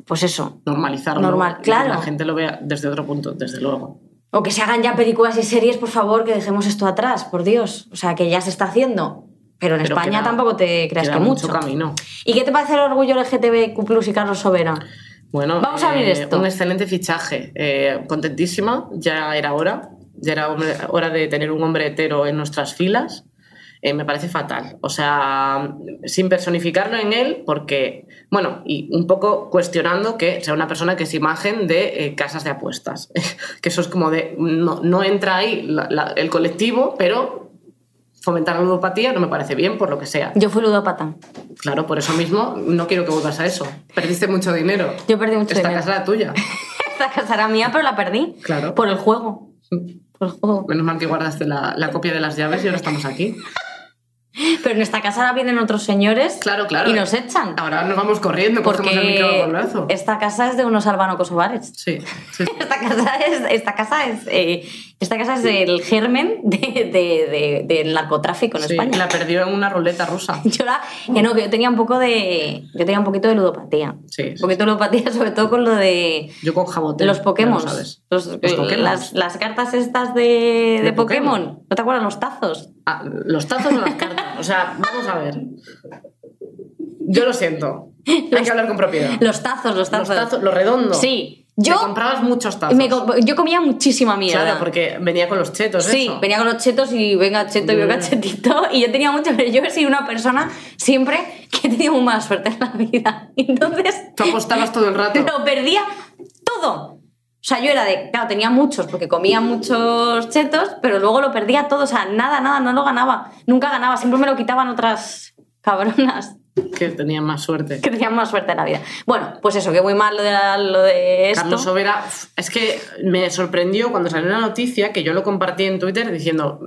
[SPEAKER 1] pues eso,
[SPEAKER 2] Normalizarlo.
[SPEAKER 1] Normal,
[SPEAKER 2] y
[SPEAKER 1] claro.
[SPEAKER 2] Que la gente lo vea desde otro punto, desde luego.
[SPEAKER 1] o que se hagan ya películas y series, por favor, que dejemos esto atrás, por Dios, o sea, que ya se está haciendo, pero en
[SPEAKER 2] Pero
[SPEAKER 1] España
[SPEAKER 2] queda-
[SPEAKER 1] tampoco te creas que mucho.
[SPEAKER 2] camino.
[SPEAKER 1] ¿Y qué te parece el orgullo LGTBQ+ y Carlos Sobera?
[SPEAKER 2] Bueno,
[SPEAKER 1] Vamos a abrir
[SPEAKER 2] eh,
[SPEAKER 1] esto.
[SPEAKER 2] Un excelente fichaje. Eh, contentísima, ya era hora. Ya era hora de tener un hombre hetero en nuestras filas. Eh, me parece fatal. O sea, sin personificarlo en él, porque, bueno, y un poco cuestionando que sea una persona que es imagen de eh, casas de apuestas. que eso es como de. No, no entra ahí la- la- el colectivo, pero fomentar la ludopatía no me parece bien, por lo que sea.
[SPEAKER 1] Yo fui ludópata.
[SPEAKER 2] Claro, por eso mismo no quiero que vuelvas a eso. Perdiste mucho dinero.
[SPEAKER 1] Yo perdí mucho
[SPEAKER 2] Esta
[SPEAKER 1] dinero.
[SPEAKER 2] casa era tuya.
[SPEAKER 1] Esta casa era mía, pero la perdí.
[SPEAKER 2] Claro.
[SPEAKER 1] Por el juego. Por el juego.
[SPEAKER 2] Menos mal que guardaste la, la copia de las llaves y ahora estamos aquí.
[SPEAKER 1] Pero en esta casa ahora vienen otros señores
[SPEAKER 2] Claro, claro.
[SPEAKER 1] y nos echan.
[SPEAKER 2] Ahora nos vamos corriendo, cogemos el micro
[SPEAKER 1] Porque
[SPEAKER 2] brazo.
[SPEAKER 1] esta casa es de unos albano-kosovares.
[SPEAKER 2] Sí, sí.
[SPEAKER 1] Esta casa es, esta casa es, eh, esta casa es el germen de, de- de- del narcotráfico en
[SPEAKER 2] Sí,
[SPEAKER 1] España.
[SPEAKER 2] la perdió en una ruleta rusa.
[SPEAKER 1] Yo, la- que no, que yo tenía un poco de. Yo tenía un poquito de ludopatía.
[SPEAKER 2] Sí,
[SPEAKER 1] Un poquito de ludopatía, sobre todo con lo de
[SPEAKER 2] Yo con jaboteo.
[SPEAKER 1] los Pokémon.
[SPEAKER 2] lo.
[SPEAKER 1] Los-
[SPEAKER 2] Los Pokémon.
[SPEAKER 1] Las, las cartas estas de, de,
[SPEAKER 2] ¿De
[SPEAKER 1] Pokémon.
[SPEAKER 2] Pokémon?
[SPEAKER 1] ¿No te acuerdas los tazos?
[SPEAKER 2] Ah, los tazos o las cartas. O sea, vamos a ver. Yo lo siento. Hay que hablar con propiedad.
[SPEAKER 1] Los tazos, los
[SPEAKER 2] Los
[SPEAKER 1] tazos.
[SPEAKER 2] tazos, lo redondo.
[SPEAKER 1] Sí.
[SPEAKER 2] Te
[SPEAKER 1] Yo,
[SPEAKER 2] comprabas muchos tazos.
[SPEAKER 1] me yo comía muchísima mierda.
[SPEAKER 2] Claro, porque venía con los chetos.
[SPEAKER 1] Sí,
[SPEAKER 2] eso.
[SPEAKER 1] venía con los chetos y venga cheto y venga
[SPEAKER 2] Mm.
[SPEAKER 1] chetito. Y yo tenía mucho, pero yo he sido una persona siempre que he tenido muy mala suerte en la vida. Entonces,
[SPEAKER 2] Tú apostabas todo el rato.
[SPEAKER 1] lo perdía todo. O sea, yo era de, claro, tenía muchos porque comía muchos chetos, pero luego lo perdía todo. O sea, nada, nada, no lo ganaba. Nunca ganaba, siempre me lo quitaban otras cabronas
[SPEAKER 2] Que tenían más suerte.
[SPEAKER 1] que tenían más suerte en la vida. Bueno, pues eso, que muy mal lo de, la- lo de esto.
[SPEAKER 2] Carlos Sobera, es que me sorprendió cuando salió la noticia que yo lo compartí en Twitter diciendo,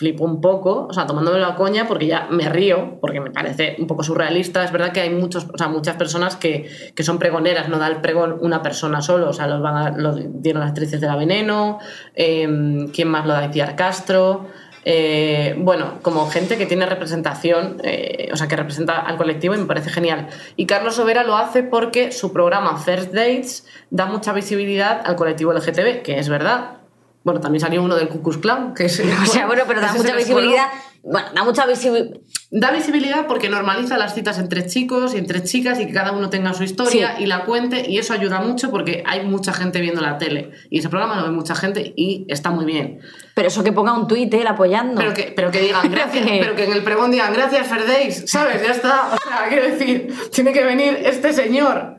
[SPEAKER 2] flipo un poco, o sea, tomándome la coña porque ya me río, porque me parece un poco surrealista. Es verdad que hay muchos, o sea, muchas personas que, que son pregoneras, no da el pregón una persona solo, o sea, los van a- lo dieron las actrices de la Veneno, eh, ¿quién más lo da? Iciar Castro. eh, bueno, como gente que tiene representación, eh, o sea, que representa al colectivo y me parece genial. Y Carlos Sobera lo hace porque su programa First Dates da mucha visibilidad al colectivo LGTB, que es verdad, Bueno, también salió uno del Ku Klux Klan, que es...
[SPEAKER 1] O sea, bueno, pero da mucha visibilidad. Bueno, da mucha visibilidad.
[SPEAKER 2] Da visibilidad porque normaliza las citas entre chicos y entre chicas y que cada uno tenga su historia
[SPEAKER 1] Sí.
[SPEAKER 2] y la cuente y eso ayuda mucho porque hay mucha gente viendo la tele y ese programa lo ve mucha gente y está muy bien.
[SPEAKER 1] Pero eso que ponga un tuit, él apoyando.
[SPEAKER 2] Pero que, pero que digan gracias, pero que en el pregón digan gracias Ferdeis, ¿sabes? Ya está. O sea, quiero decir, tiene que venir este señor.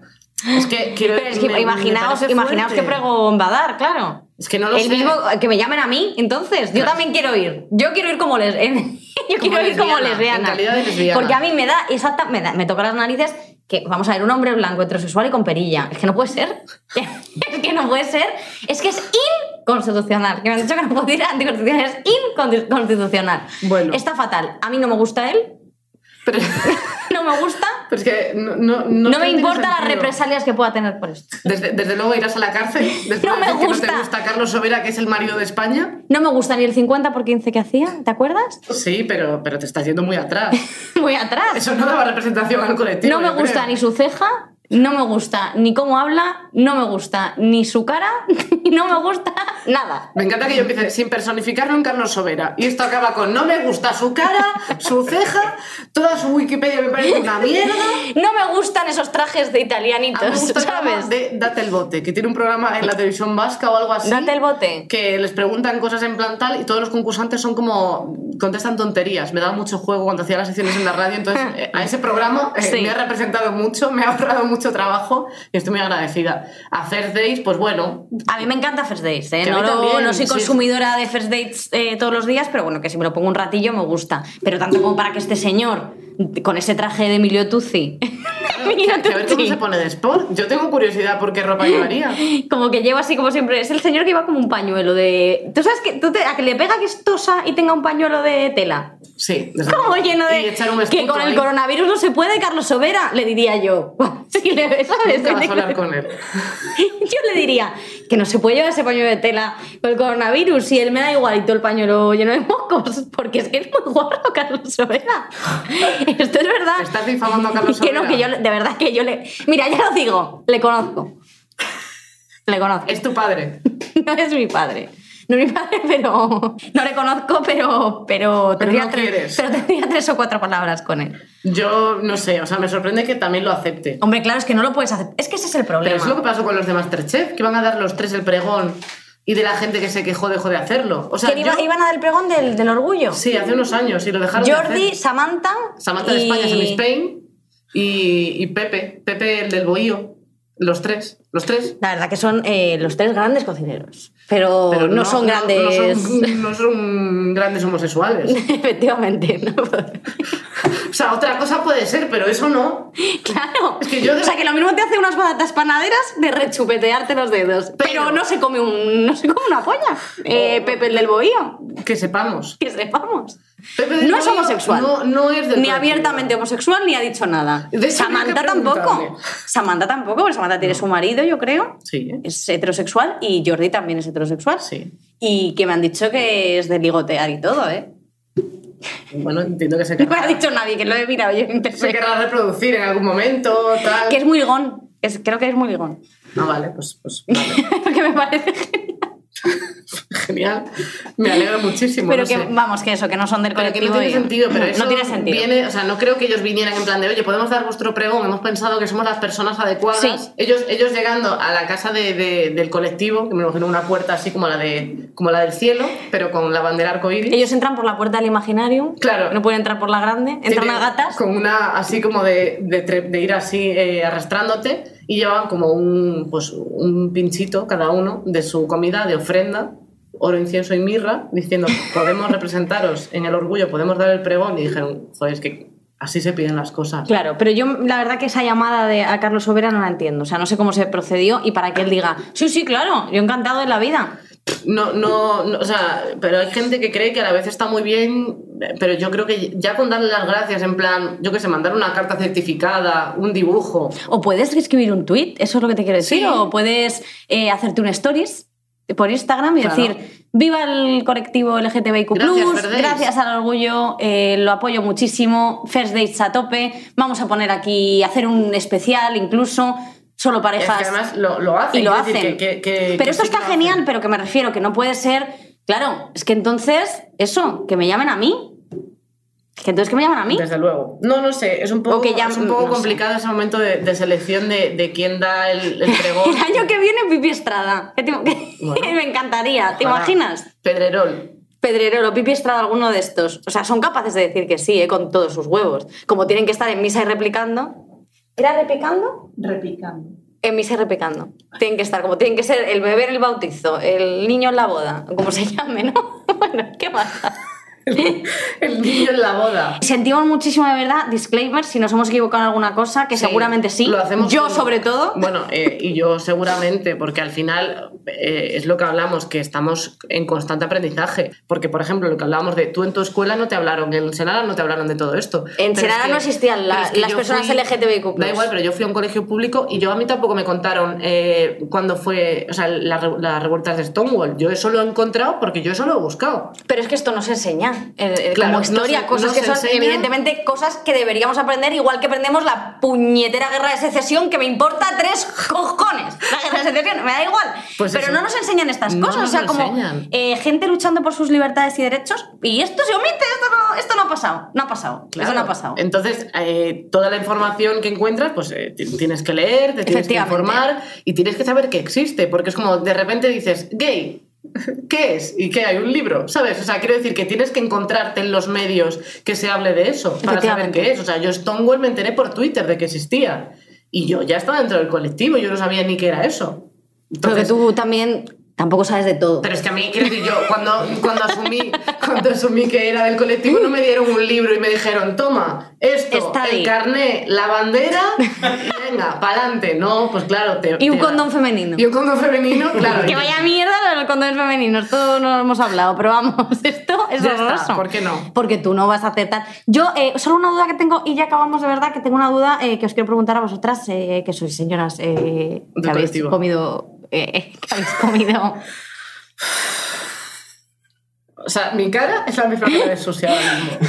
[SPEAKER 2] Es que quiero
[SPEAKER 1] Pero es que
[SPEAKER 2] me-
[SPEAKER 1] imaginaos, imaginaos qué pregón va a dar, claro.
[SPEAKER 2] Es que no lo
[SPEAKER 1] El
[SPEAKER 2] sé.
[SPEAKER 1] mismo, que me llamen a mí, entonces. Yo también quiero ir. Yo quiero ir como les, yo quiero ir como
[SPEAKER 2] lesbiana,
[SPEAKER 1] lesbiana.
[SPEAKER 2] en calidad de lesbiana.
[SPEAKER 1] Porque a mí me da, exacta, me, da, me toca las narices que, vamos a ver, un hombre blanco, heterosexual y con perilla. Es que no puede ser. es que no puede ser. Es que es inconstitucional. Que me han dicho que no puedo ir a anticonstitucional. Es inconstitucional.
[SPEAKER 2] Bueno.
[SPEAKER 1] Está fatal. A mí no me gusta él.
[SPEAKER 2] Pero,
[SPEAKER 1] No me gusta.
[SPEAKER 2] pero es que no, no,
[SPEAKER 1] No, me importa las represalias que pueda tener por esto.
[SPEAKER 2] Desde, desde luego irás a la cárcel después
[SPEAKER 1] No me
[SPEAKER 2] decir que no
[SPEAKER 1] gusta.
[SPEAKER 2] te gusta Carlos Sobera, que es el marido de España.
[SPEAKER 1] No me gusta ni el 50 por 15 que hacía, ¿te acuerdas?
[SPEAKER 2] Sí, pero, pero te estás yendo muy atrás.
[SPEAKER 1] Muy atrás.
[SPEAKER 2] Eso no daba representación al colectivo.
[SPEAKER 1] No me
[SPEAKER 2] creo.
[SPEAKER 1] gusta ni su ceja, no me gusta ni cómo habla, no me gusta ni su cara, y no me gusta nada.
[SPEAKER 2] Me encanta que yo empiece sin personificarlo en Carlos Sobera. Y esto acaba con no me gusta su cara, su ceja, toda su Wikipedia me parece una mierda.
[SPEAKER 1] No me gustan esos trajes de
[SPEAKER 2] A mí me
[SPEAKER 1] italianitos,
[SPEAKER 2] gusta el
[SPEAKER 1] ¿sabes?
[SPEAKER 2] de Date el bote, que tiene un programa en la televisión vasca o algo así.
[SPEAKER 1] Date el bote.
[SPEAKER 2] Que les preguntan cosas en plan tal y todos los concursantes son como. contestan tonterías. Me daba mucho juego cuando hacía las secciones en la radio. Entonces, eh, a ese programa eh,
[SPEAKER 1] Sí.
[SPEAKER 2] me ha representado mucho, me ha ahorrado mucho trabajo y estoy muy agradecida. A First Days, pues bueno.
[SPEAKER 1] A mí me encanta First Dates, ¿eh? No,
[SPEAKER 2] también,
[SPEAKER 1] no soy
[SPEAKER 2] sí.
[SPEAKER 1] consumidora de First Dates eh, todos los días, pero bueno, que si me lo pongo un ratillo me gusta. Pero tanto como para que este señor, con ese traje de Emilio Tuzzi,
[SPEAKER 2] Que a ver cómo se pone de sport. Yo tengo curiosidad por qué ropa llevaría.
[SPEAKER 1] como que lleva así como siempre, es el señor que iba como un pañuelo de... ¿Tú sabes que tú te- a que le pega que es tosa y tenga un pañuelo de tela?
[SPEAKER 2] Sí,
[SPEAKER 1] Como lleno de...
[SPEAKER 2] Y echar un
[SPEAKER 1] que con el
[SPEAKER 2] ahí.
[SPEAKER 1] coronavirus no se puede, Carlos Sobera, le diría yo. Si le ves, ¿sabes?
[SPEAKER 2] Nunca vas a hablar con él.
[SPEAKER 1] Yo le diría que no se puede llevar ese pañuelo de tela con el coronavirus y él me da igualito el pañuelo lleno de mocos, porque es que es muy guarro Carlos Sobera. Esto es verdad.
[SPEAKER 2] Estás difamando a Carlos
[SPEAKER 1] Que no,
[SPEAKER 2] Sobera.
[SPEAKER 1] que yo, de verdad que yo le... Mira, ya lo digo, le conozco. Le conozco.
[SPEAKER 2] Es tu padre.
[SPEAKER 1] No es mi padre. No es mi padre, pero... No le conozco, pero... Pero, tendría,
[SPEAKER 2] no
[SPEAKER 1] tres,
[SPEAKER 2] quieres.
[SPEAKER 1] pero tendría tres o cuatro palabras con él.
[SPEAKER 2] Yo no sé, o sea, me sorprende que también lo acepte.
[SPEAKER 1] Hombre, claro, es que no lo puedes hacer. Es que ese es el
[SPEAKER 2] Pero
[SPEAKER 1] problema.
[SPEAKER 2] es lo que pasó con los de Masterchef, que van a dar los tres el pregón y de la gente que se quejó dejó de hacerlo. O sea,
[SPEAKER 1] Que iba-
[SPEAKER 2] yo-
[SPEAKER 1] iban a dar el pregón del, del orgullo.
[SPEAKER 2] Sí, hace unos años y lo dejaron de
[SPEAKER 1] Jordi,
[SPEAKER 2] hacer.
[SPEAKER 1] Samantha.
[SPEAKER 2] Samantha de
[SPEAKER 1] y-
[SPEAKER 2] España, Spain y, y Pepe, Pepe el del Bohío. Los tres, los tres.
[SPEAKER 1] La verdad que son eh, los tres grandes cocineros. Pero,
[SPEAKER 2] Pero
[SPEAKER 1] no, son grandes.
[SPEAKER 2] No, son, no son grandes homosexuales.
[SPEAKER 1] Efectivamente, no.
[SPEAKER 2] O sea, otra cosa puede ser, pero eso no.
[SPEAKER 1] Claro.
[SPEAKER 2] Es que yo de-
[SPEAKER 1] O sea, que lo mismo te hace unas patatas panaderas de rechupetearte los dedos. Pero,
[SPEAKER 2] Pero-
[SPEAKER 1] no se come un, no se come una polla. Eh, Pepe el del bohío.
[SPEAKER 2] Que sepamos.
[SPEAKER 1] Que sepamos.
[SPEAKER 2] Pepe del
[SPEAKER 1] No es
[SPEAKER 2] Bohío
[SPEAKER 1] homosexual.
[SPEAKER 2] No, no es del
[SPEAKER 1] Ni abiertamente homosexual ni ha dicho nada.
[SPEAKER 2] De
[SPEAKER 1] Samantha tampoco. Samantha tampoco, porque Samantha tiene su marido, yo creo.
[SPEAKER 2] Sí.
[SPEAKER 1] Es heterosexual y Jordi también es heterosexual.
[SPEAKER 2] Sí.
[SPEAKER 1] Y que me han dicho que es de ligotear y todo, ¿eh?
[SPEAKER 2] Bueno, entiendo que se
[SPEAKER 1] No me ha dicho nadie, que lo he mirado yo en
[SPEAKER 2] se querrá reproducir en algún momento, tal.
[SPEAKER 1] Que es muy ligón. Es, creo que es muy ligón.
[SPEAKER 2] Ah, vale, pues, pues vale.
[SPEAKER 1] Porque me parece genial.
[SPEAKER 2] genial. Me alegro muchísimo.
[SPEAKER 1] Pero
[SPEAKER 2] no
[SPEAKER 1] que,
[SPEAKER 2] sé.
[SPEAKER 1] vamos, que eso, que no son del
[SPEAKER 2] Pero que
[SPEAKER 1] colectivo.
[SPEAKER 2] no tiene
[SPEAKER 1] y-
[SPEAKER 2] sentido, pero
[SPEAKER 1] no
[SPEAKER 2] eso
[SPEAKER 1] tiene sentido.
[SPEAKER 2] viene, o sea, no creo que ellos vinieran en plan de, oye, podemos dar vuestro pregón, hemos pensado que somos las personas adecuadas.
[SPEAKER 1] Sí.
[SPEAKER 2] Ellos, ellos llegando a la casa de- de- del colectivo, que me imagino una puerta así como la, de, como la del cielo, pero con la bandera arcoíris.
[SPEAKER 1] Ellos entran por la puerta del Imaginarium.
[SPEAKER 2] Claro.
[SPEAKER 1] No pueden entrar por la grande. Entran a gatas.
[SPEAKER 2] Con una, así como de, de, de ir así eh, arrastrándote y llevaban como un, pues, un pinchito cada uno de su comida de ofrenda, oro, incienso y mirra, diciendo, podemos representaros en el orgullo, podemos dar el pregón. Y dijeron, joder, es que así se piden las cosas.
[SPEAKER 1] Claro, pero yo la verdad que esa llamada de a Carlos Sobera no la entiendo. O sea, no sé cómo se procedió y para que él diga, sí, sí, claro, yo encantado de la vida.
[SPEAKER 2] No, no, no, o sea, pero hay gente que cree que a la vez está muy bien, pero yo creo que ya con darle las gracias, en plan, yo que sé, mandar una carta certificada, un dibujo,
[SPEAKER 1] O puedes escribir un tweet, eso es lo que te quiero decir.
[SPEAKER 2] Sí.
[SPEAKER 1] O puedes eh, hacerte un stories por Instagram y
[SPEAKER 2] Claro.
[SPEAKER 1] decir, viva el colectivo LGTBIQ+,
[SPEAKER 2] Gracias,
[SPEAKER 1] gracias,
[SPEAKER 2] Days".
[SPEAKER 1] al orgullo, eh, lo apoyo muchísimo, First Dates a tope, vamos a poner aquí, hacer un especial incluso. Solo
[SPEAKER 2] Es
[SPEAKER 1] parejas.
[SPEAKER 2] que además lo, lo hacen.
[SPEAKER 1] y lo
[SPEAKER 2] decir
[SPEAKER 1] hacen.
[SPEAKER 2] que- que- que-
[SPEAKER 1] pero
[SPEAKER 2] que
[SPEAKER 1] esto
[SPEAKER 2] sí que
[SPEAKER 1] está genial,
[SPEAKER 2] hacen.
[SPEAKER 1] pero que me refiero que no puede ser. Claro, es que entonces, eso, que me llamen a mí. Es que entonces que me llaman a mí.
[SPEAKER 2] Desde luego. No, no sé, es un poco,
[SPEAKER 1] O que ya-
[SPEAKER 2] es un poco
[SPEAKER 1] no sé.
[SPEAKER 2] complicado ese momento de, de selección de, de quién da el, el pregón.
[SPEAKER 1] El año que viene, Pipi Estrada. ¿Qué te-
[SPEAKER 2] Bueno.
[SPEAKER 1] me encantaría. ¿Te imaginas?
[SPEAKER 2] Pedrerol.
[SPEAKER 1] Pedrerolo, Pipi Estrada, alguno de estos. O sea, son capaces de decir que sí, ¿eh? con todos sus huevos. Como tienen que estar en misa y replicando. ¿Era replicando?
[SPEAKER 4] Repicando.
[SPEAKER 1] En misa y replicando. Tienen que estar, como tienen que ser el bebé en el bautizo, el niño en la boda, como se llame, ¿no? bueno, ¿qué pasa?
[SPEAKER 2] El niño en la boda.
[SPEAKER 1] Sentimos muchísimo de verdad, disclaimer, si nos hemos equivocado en alguna cosa, que
[SPEAKER 2] Sí,
[SPEAKER 1] seguramente sí.
[SPEAKER 2] lo hacemos
[SPEAKER 1] yo
[SPEAKER 2] con-
[SPEAKER 1] sobre todo.
[SPEAKER 2] Bueno, eh, y yo seguramente, porque al final eh, es lo que hablamos, que estamos en constante aprendizaje. Porque, por ejemplo, lo que hablábamos de tú en tu escuela no te hablaron, en Senara no te hablaron de todo esto.
[SPEAKER 1] En
[SPEAKER 2] es
[SPEAKER 1] Senara
[SPEAKER 2] que-
[SPEAKER 1] no existían la-
[SPEAKER 2] pero es que
[SPEAKER 1] las personas
[SPEAKER 2] fui-
[SPEAKER 1] LGTBIQ+.
[SPEAKER 2] Da igual, pero yo fui a un colegio público y yo a mí tampoco me contaron eh, cuando fue, o sea, la las revueltas de Stonewall. Yo eso lo he encontrado porque yo eso lo he buscado.
[SPEAKER 1] Pero es que esto no se enseña eh, eh,
[SPEAKER 2] Claro,
[SPEAKER 1] como
[SPEAKER 2] no
[SPEAKER 1] historia,
[SPEAKER 2] se-
[SPEAKER 1] cosas
[SPEAKER 2] no
[SPEAKER 1] que son
[SPEAKER 2] enseña.
[SPEAKER 1] evidentemente cosas que deberíamos aprender, igual que aprendemos la puñetera guerra de secesión, que me importa tres cojones. La guerra de secesión, me da igual.
[SPEAKER 2] Pues
[SPEAKER 1] Pero
[SPEAKER 2] eso.
[SPEAKER 1] no nos enseñan estas cosas, o sea, como eh, gente luchando por sus libertades y derechos, y esto se omite, esto no, esto no ha pasado, no ha pasado, eso no ha pasado.
[SPEAKER 2] Entonces, eh, toda la información que encuentras, pues ti- tienes que leer, te tienes que informar y tienes que saber que existe, porque es como de repente dices, gay. ¿Qué es? ¿Y qué hay? ¿Un libro? ¿Sabes? O sea, quiero decir que tienes que encontrarte en los medios que se hable de eso para saber qué es. O sea, yo Stonewall me enteré por Twitter de que existía. Y yo ya estaba dentro del colectivo, yo no sabía ni qué era eso.
[SPEAKER 1] Pero que
[SPEAKER 2] Entonces,
[SPEAKER 1] tú también tampoco sabes de todo.
[SPEAKER 2] pero es que a mí, quiero decir, yo cuando, cuando, asumí, cuando asumí que era del colectivo no me dieron un libro y me dijeron, toma, esto,
[SPEAKER 1] Está ahí.
[SPEAKER 2] el carné, la bandera y venga, pa'lante. No, pues claro. Te,
[SPEAKER 1] Y un
[SPEAKER 2] te-
[SPEAKER 1] condón femenino.
[SPEAKER 2] Y un condón femenino, claro.
[SPEAKER 1] Que vaya mierda lo del condón femenino, esto no lo hemos hablado, pero vamos, esto es
[SPEAKER 2] Ya está,
[SPEAKER 1] horroroso.
[SPEAKER 2] ¿por qué no?
[SPEAKER 1] Porque tú no vas a aceptar. Yo, eh, solo una duda que tengo, y ya acabamos de verdad, que tengo una duda eh, que os quiero preguntar a vosotras, eh, que sois señoras eh, que habéis
[SPEAKER 2] colectivo.
[SPEAKER 1] comido. Eh, que habéis comido.
[SPEAKER 2] O sea, mi cara es la misma cara de Susi ahora mismo.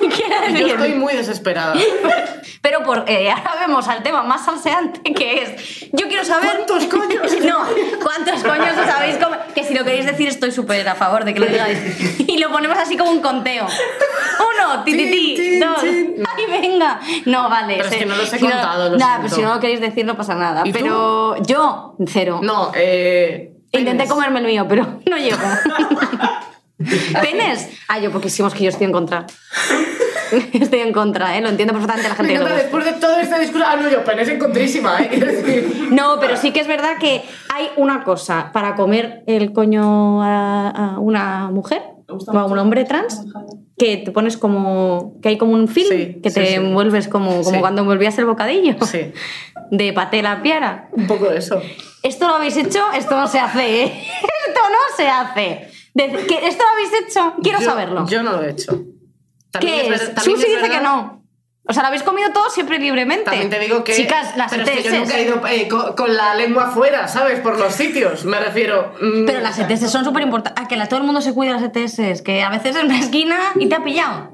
[SPEAKER 1] Quiero
[SPEAKER 2] yo estoy muy desesperada.
[SPEAKER 1] Pero por, eh, ahora vemos al tema más salseante que es. Yo quiero saber.
[SPEAKER 2] ¿Cuántos coños?
[SPEAKER 1] No, ¿cuántos coños os habéis comido? Que si lo queréis decir, estoy súper a favor de que lo digáis. Y lo ponemos así como un conteo. Uno, ti, ti, ti,
[SPEAKER 2] Tin, tin,
[SPEAKER 1] dos.
[SPEAKER 2] tin.
[SPEAKER 1] Ay, venga. No, vale.
[SPEAKER 2] Pero es que no los he
[SPEAKER 1] Si
[SPEAKER 2] contado, lo
[SPEAKER 1] Nada, pero si no lo queréis decir, no pasa nada. Pero yo, cero.
[SPEAKER 2] No, eh.
[SPEAKER 1] Intenté
[SPEAKER 2] penes.
[SPEAKER 1] comerme el mío, pero no llego. ¿Penes? Ah, yo poquísimos que yo estoy en contra. Estoy en contra, ¿eh? Lo entiendo perfectamente la
[SPEAKER 2] Me
[SPEAKER 1] gente que le
[SPEAKER 2] encanta, después de todo este discurso. Ah, no, yo penes encontrísima, ¿eh? Decir.
[SPEAKER 1] No, pero sí que es verdad que hay una cosa para comer el coño a, a una mujer
[SPEAKER 4] ¿Te gusta
[SPEAKER 1] o a un hombre trans que te pones como que hay como un film
[SPEAKER 2] Sí,
[SPEAKER 1] que te
[SPEAKER 2] sí.
[SPEAKER 1] envuelves como, como
[SPEAKER 2] Sí.
[SPEAKER 1] cuando envolvías el bocadillo
[SPEAKER 2] Sí,
[SPEAKER 1] de paté la piara.
[SPEAKER 2] un poco de eso.
[SPEAKER 1] Esto lo habéis hecho, esto no se hace, ¿eh? Esto no se hace. ¿Esto lo habéis hecho? Quiero
[SPEAKER 2] Yo-
[SPEAKER 1] saberlo.
[SPEAKER 2] Yo no lo he hecho. También
[SPEAKER 1] ¿Qué Susi dice que no. O sea, lo habéis comido todo siempre libremente.
[SPEAKER 2] También te digo que.
[SPEAKER 1] Chicas, las
[SPEAKER 2] pero es que yo
[SPEAKER 1] ETS.
[SPEAKER 2] nunca he ido eh, con, con la lengua afuera, ¿sabes? Por los sitios, me refiero. Mm,
[SPEAKER 1] Pero las ETS son súper importantes. Ah, que la- todo el mundo se cuida de las ETS. Que a veces en una esquina y te ha pillado.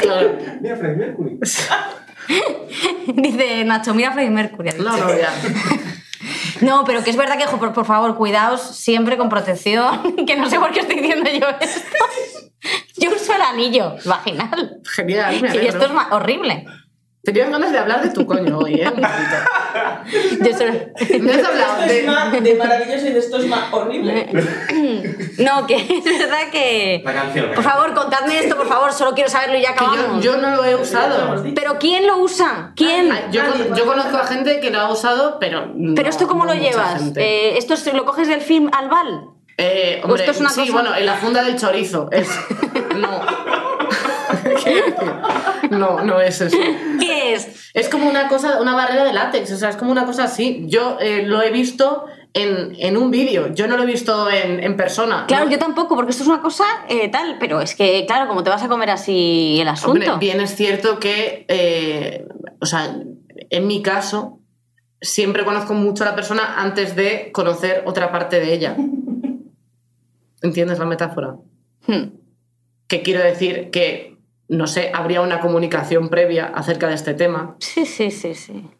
[SPEAKER 2] Claro.
[SPEAKER 3] Mira, Freddie Mercury.
[SPEAKER 1] Dice Nacho, mira a Freddie Mercury.
[SPEAKER 2] No, no, ya.
[SPEAKER 1] No, pero que es verdad que, por, por favor, cuidaos siempre con protección. Que no sé por qué estoy diciendo yo esto. Yo uso el anillo vaginal.
[SPEAKER 2] Genial, me
[SPEAKER 1] Y esto es ma-
[SPEAKER 2] Tenías ganas de hablar de tu coño hoy, ¿eh?
[SPEAKER 1] Yo soy-
[SPEAKER 2] Me has hablado
[SPEAKER 4] Esto es
[SPEAKER 2] de.
[SPEAKER 4] más de maravilloso y de esto es más horrible.
[SPEAKER 1] No, que es verdad que.
[SPEAKER 3] La canción.
[SPEAKER 1] Por favor, contadme esto, por favor. Solo quiero saberlo y ya
[SPEAKER 2] yo,
[SPEAKER 1] acabamos.
[SPEAKER 2] yo no lo he usado.
[SPEAKER 1] Pero ¿quién lo usa? ¿Quién?
[SPEAKER 2] Ah, Yo, con- yo conozco a gente que lo ha usado, pero. no-
[SPEAKER 1] ¿Pero esto cómo
[SPEAKER 2] no
[SPEAKER 1] lo llevas? Eh, ¿Esto es- lo coges del film Albal?
[SPEAKER 2] Eh,
[SPEAKER 1] ¿O
[SPEAKER 2] hombre,
[SPEAKER 1] esto es una
[SPEAKER 2] sí,
[SPEAKER 1] cosa-
[SPEAKER 2] bueno, en la funda del chorizo. Es. No. No, no es eso.
[SPEAKER 1] ¿Qué es?
[SPEAKER 2] Es como una cosa, una barrera de látex, o sea, es como una cosa así. Yo eh, lo he visto en, en un vídeo, yo no lo he visto en, en persona.
[SPEAKER 1] Claro,
[SPEAKER 2] ¿no?
[SPEAKER 1] yo tampoco, porque esto es una cosa eh, tal, pero es que, claro, como te vas a comer así el asunto.
[SPEAKER 2] Hombre, bien es cierto que, eh, o sea, en mi caso, siempre conozco mucho a la persona antes de conocer otra parte de ella. ¿Entiendes la metáfora?
[SPEAKER 1] Hmm.
[SPEAKER 2] Que quiero decir que no sé, habría una comunicación previa acerca de este tema.
[SPEAKER 1] Sí, sí, sí, sí.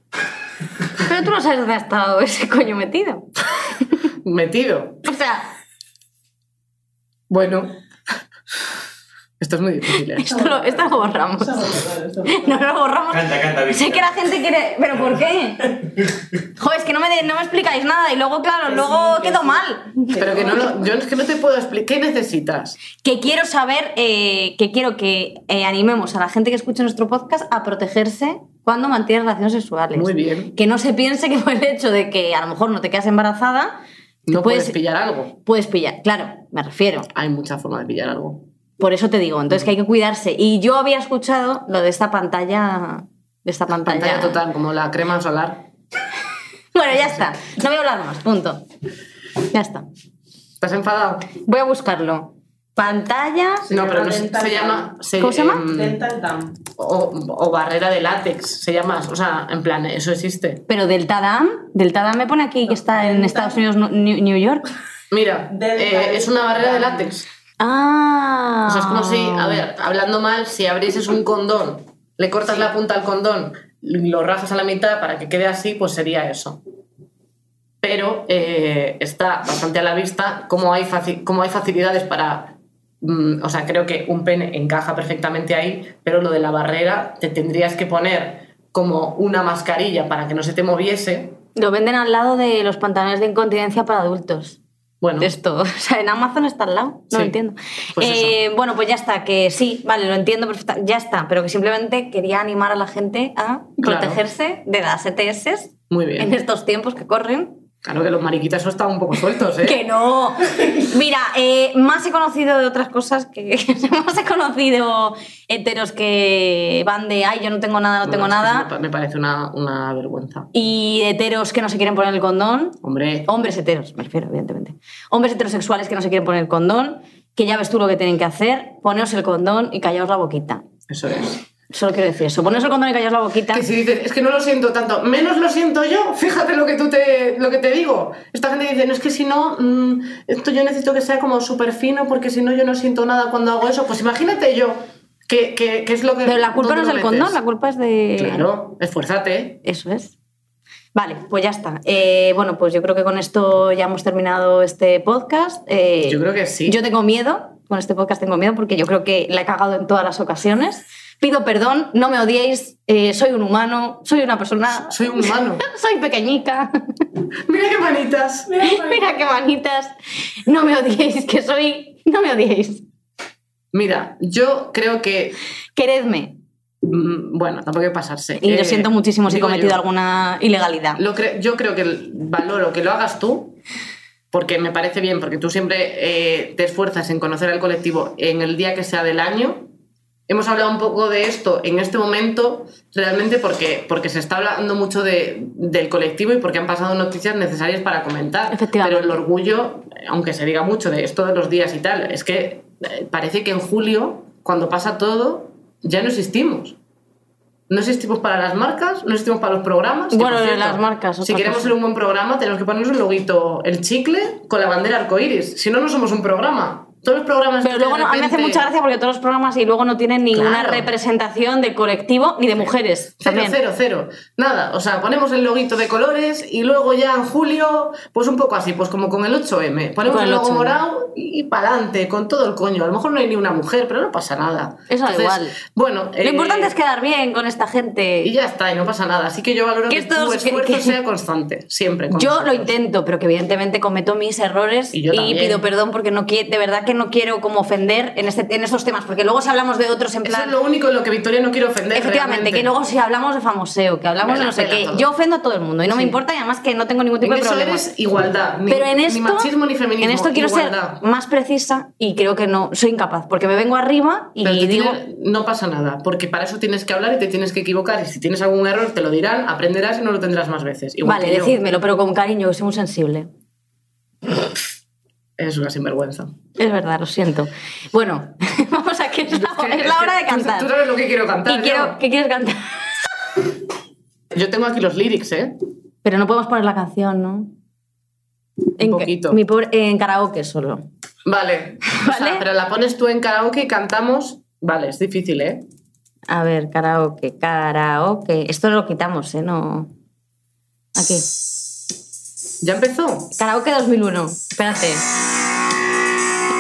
[SPEAKER 1] Pero tú no sabes dónde ha estado ese coño metido.
[SPEAKER 2] Metido.
[SPEAKER 1] O sea,
[SPEAKER 2] Bueno. Esto es muy difícil, ¿eh?
[SPEAKER 1] esto lo, esto lo borramos. No lo borramos.
[SPEAKER 3] Canta, canta,
[SPEAKER 1] Sé que la gente quiere. ¿Pero por qué? Joder, es que no me, no me explicáis nada y luego, claro,
[SPEAKER 4] Que
[SPEAKER 1] luego
[SPEAKER 4] sí, que
[SPEAKER 1] quedo
[SPEAKER 4] sí.
[SPEAKER 1] mal.
[SPEAKER 2] Pero que no lo, yo es que no te puedo explicar. ¿Qué necesitas?
[SPEAKER 1] Que quiero saber, eh, que quiero que eh, animemos a la gente que escuche nuestro podcast a protegerse cuando mantiene relaciones sexuales.
[SPEAKER 2] Muy bien.
[SPEAKER 1] Que no se piense que por el hecho de que a lo mejor no te quedas embarazada,
[SPEAKER 2] No
[SPEAKER 1] puedes-
[SPEAKER 2] puedes pillar algo.
[SPEAKER 1] puedes pillar. Claro, me refiero.
[SPEAKER 2] Hay mucha forma de pillar algo.
[SPEAKER 1] Por eso te digo, entonces que hay que cuidarse. Y yo había escuchado lo de esta pantalla. De esta pantalla.
[SPEAKER 2] Pantalla total, como la crema solar.
[SPEAKER 1] Bueno, ya está. No voy a hablar más, punto. Ya está.
[SPEAKER 2] ¿Estás enfadado?
[SPEAKER 1] Voy a buscarlo. Pantalla.
[SPEAKER 4] Se
[SPEAKER 2] no, pero
[SPEAKER 4] llama
[SPEAKER 2] no se, llama. se-
[SPEAKER 1] ¿Cómo se llama?
[SPEAKER 4] Dam.
[SPEAKER 2] o, o barrera de látex, se llama. O sea, en plan, eso existe.
[SPEAKER 1] Pero Delta Dam. Delta Dam me pone aquí que está en Estados Unidos, New New York.
[SPEAKER 2] Mira, eh, es una barrera de látex.
[SPEAKER 1] Ah.
[SPEAKER 2] O sea, es como si, a ver, hablando mal, si abrieses un condón, le cortas la punta al condón, lo rajas a la mitad para que quede así, pues sería eso. Pero eh, está bastante a la vista cómo hay, cómo hay facilidades para... mm, o sea, creo que un pene encaja perfectamente ahí, pero lo de la barrera te tendrías que poner como una mascarilla para que no se te moviese.
[SPEAKER 1] Lo venden al lado de los pantalones de incontinencia para adultos.
[SPEAKER 2] Bueno,
[SPEAKER 1] De esto. O sea, en Amazon está al lado. No
[SPEAKER 2] Sí.
[SPEAKER 1] lo entiendo.
[SPEAKER 2] Pues
[SPEAKER 1] Eh, bueno, pues ya está, que sí, vale, lo entiendo perfectamente. Ya está, pero que simplemente quería animar a la gente a
[SPEAKER 2] Claro.
[SPEAKER 1] protegerse de las ETS
[SPEAKER 2] muy bien.
[SPEAKER 1] en estos tiempos que corren.
[SPEAKER 2] Claro que los mariquitas eso están un poco sueltos, ¿eh?
[SPEAKER 1] Que no. Mira, eh, más he conocido de otras cosas que. más he conocido heteros que van de ay, yo no tengo nada, no tengo
[SPEAKER 2] Bueno,
[SPEAKER 1] nada.
[SPEAKER 2] Me pa- me parece una, una vergüenza.
[SPEAKER 1] Y heteros que no se quieren poner el condón.
[SPEAKER 2] Hombre,
[SPEAKER 1] Hombres heteros, me refiero, evidentemente. Hombres heterosexuales que no se quieren poner el condón, que ya ves tú lo que tienen que hacer, poneos el condón y callaos la boquita.
[SPEAKER 2] eso es.
[SPEAKER 1] Solo quiero decir eso. Poneos el condón y callaos la boquita.
[SPEAKER 2] Que si dices, es que no lo siento tanto, menos lo siento yo, fíjate lo que tú te, lo que te digo. Esta gente dice, no es que si no, mm, esto yo necesito que sea como súper fino porque si no yo no siento nada cuando hago eso. Pues imagínate yo, que, que, que es lo que...
[SPEAKER 1] Pero la culpa no
[SPEAKER 2] ¿dónde
[SPEAKER 1] es del condón, la culpa es de.
[SPEAKER 2] Claro, esfuérzate.
[SPEAKER 1] Eso es. Vale, pues ya está. Eh, bueno, pues yo creo que con esto ya hemos terminado este podcast. Eh,
[SPEAKER 2] Yo creo que sí.
[SPEAKER 1] Yo tengo miedo, con este podcast tengo miedo porque yo creo que la he cagado en todas las ocasiones. Pido perdón, no me odiéis, eh, soy un humano, soy una persona,
[SPEAKER 2] Soy un humano.
[SPEAKER 1] soy pequeñica.
[SPEAKER 2] Mira qué manitas.
[SPEAKER 1] Mira qué manitas. No me odiéis, que soy. No me odiéis.
[SPEAKER 2] Mira, yo creo que...
[SPEAKER 1] Queredme.
[SPEAKER 2] mm, Bueno, tampoco hay que pasarse.
[SPEAKER 1] Y
[SPEAKER 2] Eh,
[SPEAKER 1] lo siento muchísimo si he cometido
[SPEAKER 2] yo,
[SPEAKER 1] alguna ilegalidad.
[SPEAKER 2] Lo cre- yo creo que valoro que lo hagas tú, porque me parece bien, porque tú siempre eh, te esfuerzas en conocer al colectivo en el día que sea del año. Hemos hablado un poco de esto en este momento, realmente porque, porque se está hablando mucho de- del colectivo y porque han pasado noticias necesarias para comentar. Pero el orgullo, aunque se diga mucho de esto de los días y tal, es que eh, parece que en julio, cuando pasa todo, ya no existimos. No existimos para las marcas, no existimos para los programas.
[SPEAKER 1] Bueno,
[SPEAKER 2] cierto,
[SPEAKER 1] las marcas,
[SPEAKER 2] Si queremos
[SPEAKER 1] cosa.
[SPEAKER 2] ser un buen programa, tenemos que ponernos el loguito, el chicle con la bandera arcoíris. Si no, no somos un programa. Todos los programas.
[SPEAKER 1] Pero luego a mí me hace mucha gracia porque todos los programas y luego no tienen ninguna
[SPEAKER 2] Claro.
[SPEAKER 1] representación de colectivo ni de mujeres.
[SPEAKER 2] Cero,
[SPEAKER 1] también.
[SPEAKER 2] cero, cero. Nada, o sea, ponemos el loguito de colores y luego ya en julio, pues un poco así, pues como con el 8M. Ponemos el
[SPEAKER 1] el
[SPEAKER 2] logo
[SPEAKER 1] 8M.
[SPEAKER 2] morado y, para adelante, con todo el coño. A lo mejor no hay ni una mujer, pero no pasa nada.
[SPEAKER 1] Eso da igual.
[SPEAKER 2] Bueno,
[SPEAKER 1] Lo importante es quedar bien con esta gente.
[SPEAKER 2] Y ya está, y no pasa nada. Así que yo valoro
[SPEAKER 1] Que
[SPEAKER 2] que, tu esfuerzo
[SPEAKER 1] que-
[SPEAKER 2] sea constante, siempre.
[SPEAKER 1] Yo lo intento, pero que evidentemente cometo mis errores
[SPEAKER 2] Y
[SPEAKER 1] y, pido perdón porque no quiero, de verdad que no quiero como ofender en, este, en estos temas, porque luego si hablamos de otros en
[SPEAKER 2] Eso
[SPEAKER 1] plan...
[SPEAKER 2] es lo único en lo que Victoria no quiere ofender.
[SPEAKER 1] Efectivamente,
[SPEAKER 2] realmente.
[SPEAKER 1] que luego si hablamos de famoseo, que hablamos de no sé qué,
[SPEAKER 2] todo.
[SPEAKER 1] yo ofendo a todo el mundo y no me importa y además que no tengo ningún tipo
[SPEAKER 2] En
[SPEAKER 1] de
[SPEAKER 2] eso
[SPEAKER 1] problema.
[SPEAKER 2] eres igualdad. Ni,
[SPEAKER 1] Pero en esto,
[SPEAKER 2] ni machismo ni feminismo.
[SPEAKER 1] en esto quiero
[SPEAKER 2] igualdad.
[SPEAKER 1] ser más precisa y creo que no soy incapaz, porque me vengo arriba y
[SPEAKER 2] Pero
[SPEAKER 1] digo...
[SPEAKER 2] no pasa nada, porque para eso tienes que hablar y te tienes que equivocar. Y si tienes algún error, te lo dirán, aprenderás y no lo tendrás más veces. Igual
[SPEAKER 1] Vale, decídmelo, pero con cariño, que soy muy sensible.
[SPEAKER 2] Es una sinvergüenza.
[SPEAKER 1] Es verdad, lo siento. Bueno, vamos a que es la,
[SPEAKER 2] que-
[SPEAKER 1] es la hora de
[SPEAKER 2] tú-
[SPEAKER 1] cantar.
[SPEAKER 2] Tú, sabes lo que quiero cantar.
[SPEAKER 1] ¿Y quiero,
[SPEAKER 2] yo.
[SPEAKER 1] qué quieres cantar?
[SPEAKER 2] Yo tengo aquí los lyrics, ¿eh?
[SPEAKER 1] Pero no podemos poner la canción, ¿no? En, ca-
[SPEAKER 2] poquito.
[SPEAKER 1] mi pobre- en karaoke solo.
[SPEAKER 2] Vale. O sea,
[SPEAKER 1] Vale.
[SPEAKER 2] pero la pones tú en karaoke y cantamos Vale, es difícil, ¿eh?
[SPEAKER 1] A ver, karaoke, karaoke. Esto lo quitamos, ¿eh? No. Aquí.
[SPEAKER 2] ¿Ya empezó?
[SPEAKER 1] Karaoke 2001. Espérate.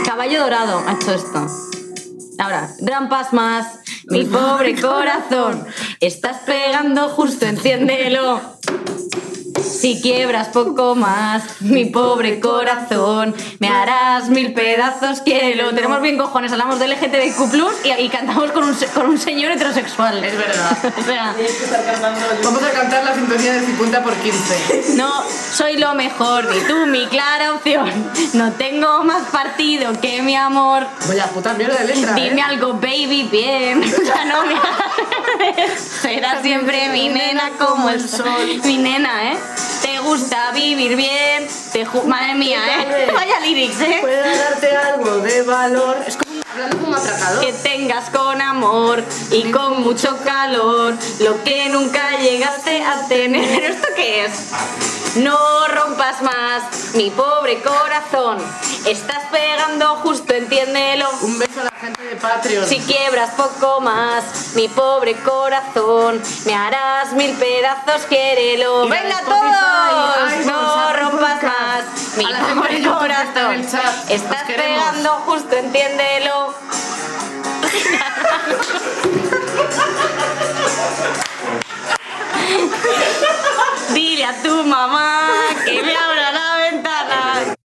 [SPEAKER 1] Caballo Dorado ha hecho esto. Ahora, rampas más, mi pobre corazón. Estás pegando justo, enciéndelo. Si quiebras poco más, mi pobre corazón, me harás mil pedazos, quiero. Tenemos bien cojones, hablamos del LGTBQ y, y cantamos con un, con un señor heterosexual.
[SPEAKER 2] Es verdad.
[SPEAKER 1] o sea.
[SPEAKER 2] Vamos a cantar la sintonía de 50 por 15.
[SPEAKER 1] no soy lo mejor, ni tú mi clara opción. No tengo más partido que mi amor.
[SPEAKER 2] Vaya puta mierda de letra,
[SPEAKER 1] Dime
[SPEAKER 2] ¿eh?
[SPEAKER 1] algo, baby, bien. Ya no me Serás siempre mi nena como el sol. Mi nena, ¿eh? Te gusta vivir bien. Te ju- Madre mía, ¿eh? Vaya lyrics, ¿eh?
[SPEAKER 2] Puede darte algo de valor. Es como hablando como atracador.
[SPEAKER 1] Que tengas con amor y con mucho calor lo que nunca llegaste a tener. ¿Pero esto qué es? No rompas más mi pobre corazón. Estás pegando justo, entiéndelo.
[SPEAKER 2] Un beso a la gente de Patreon.
[SPEAKER 1] Si quiebras poco más, mi pobre corazón, me harás mil pedazos, quiérelo. ¡Venga todos!
[SPEAKER 2] Ay,
[SPEAKER 1] no rompas más, mi pobre corazón. Estás pegando justo, entiéndelo. Dile a tu mamá que me abra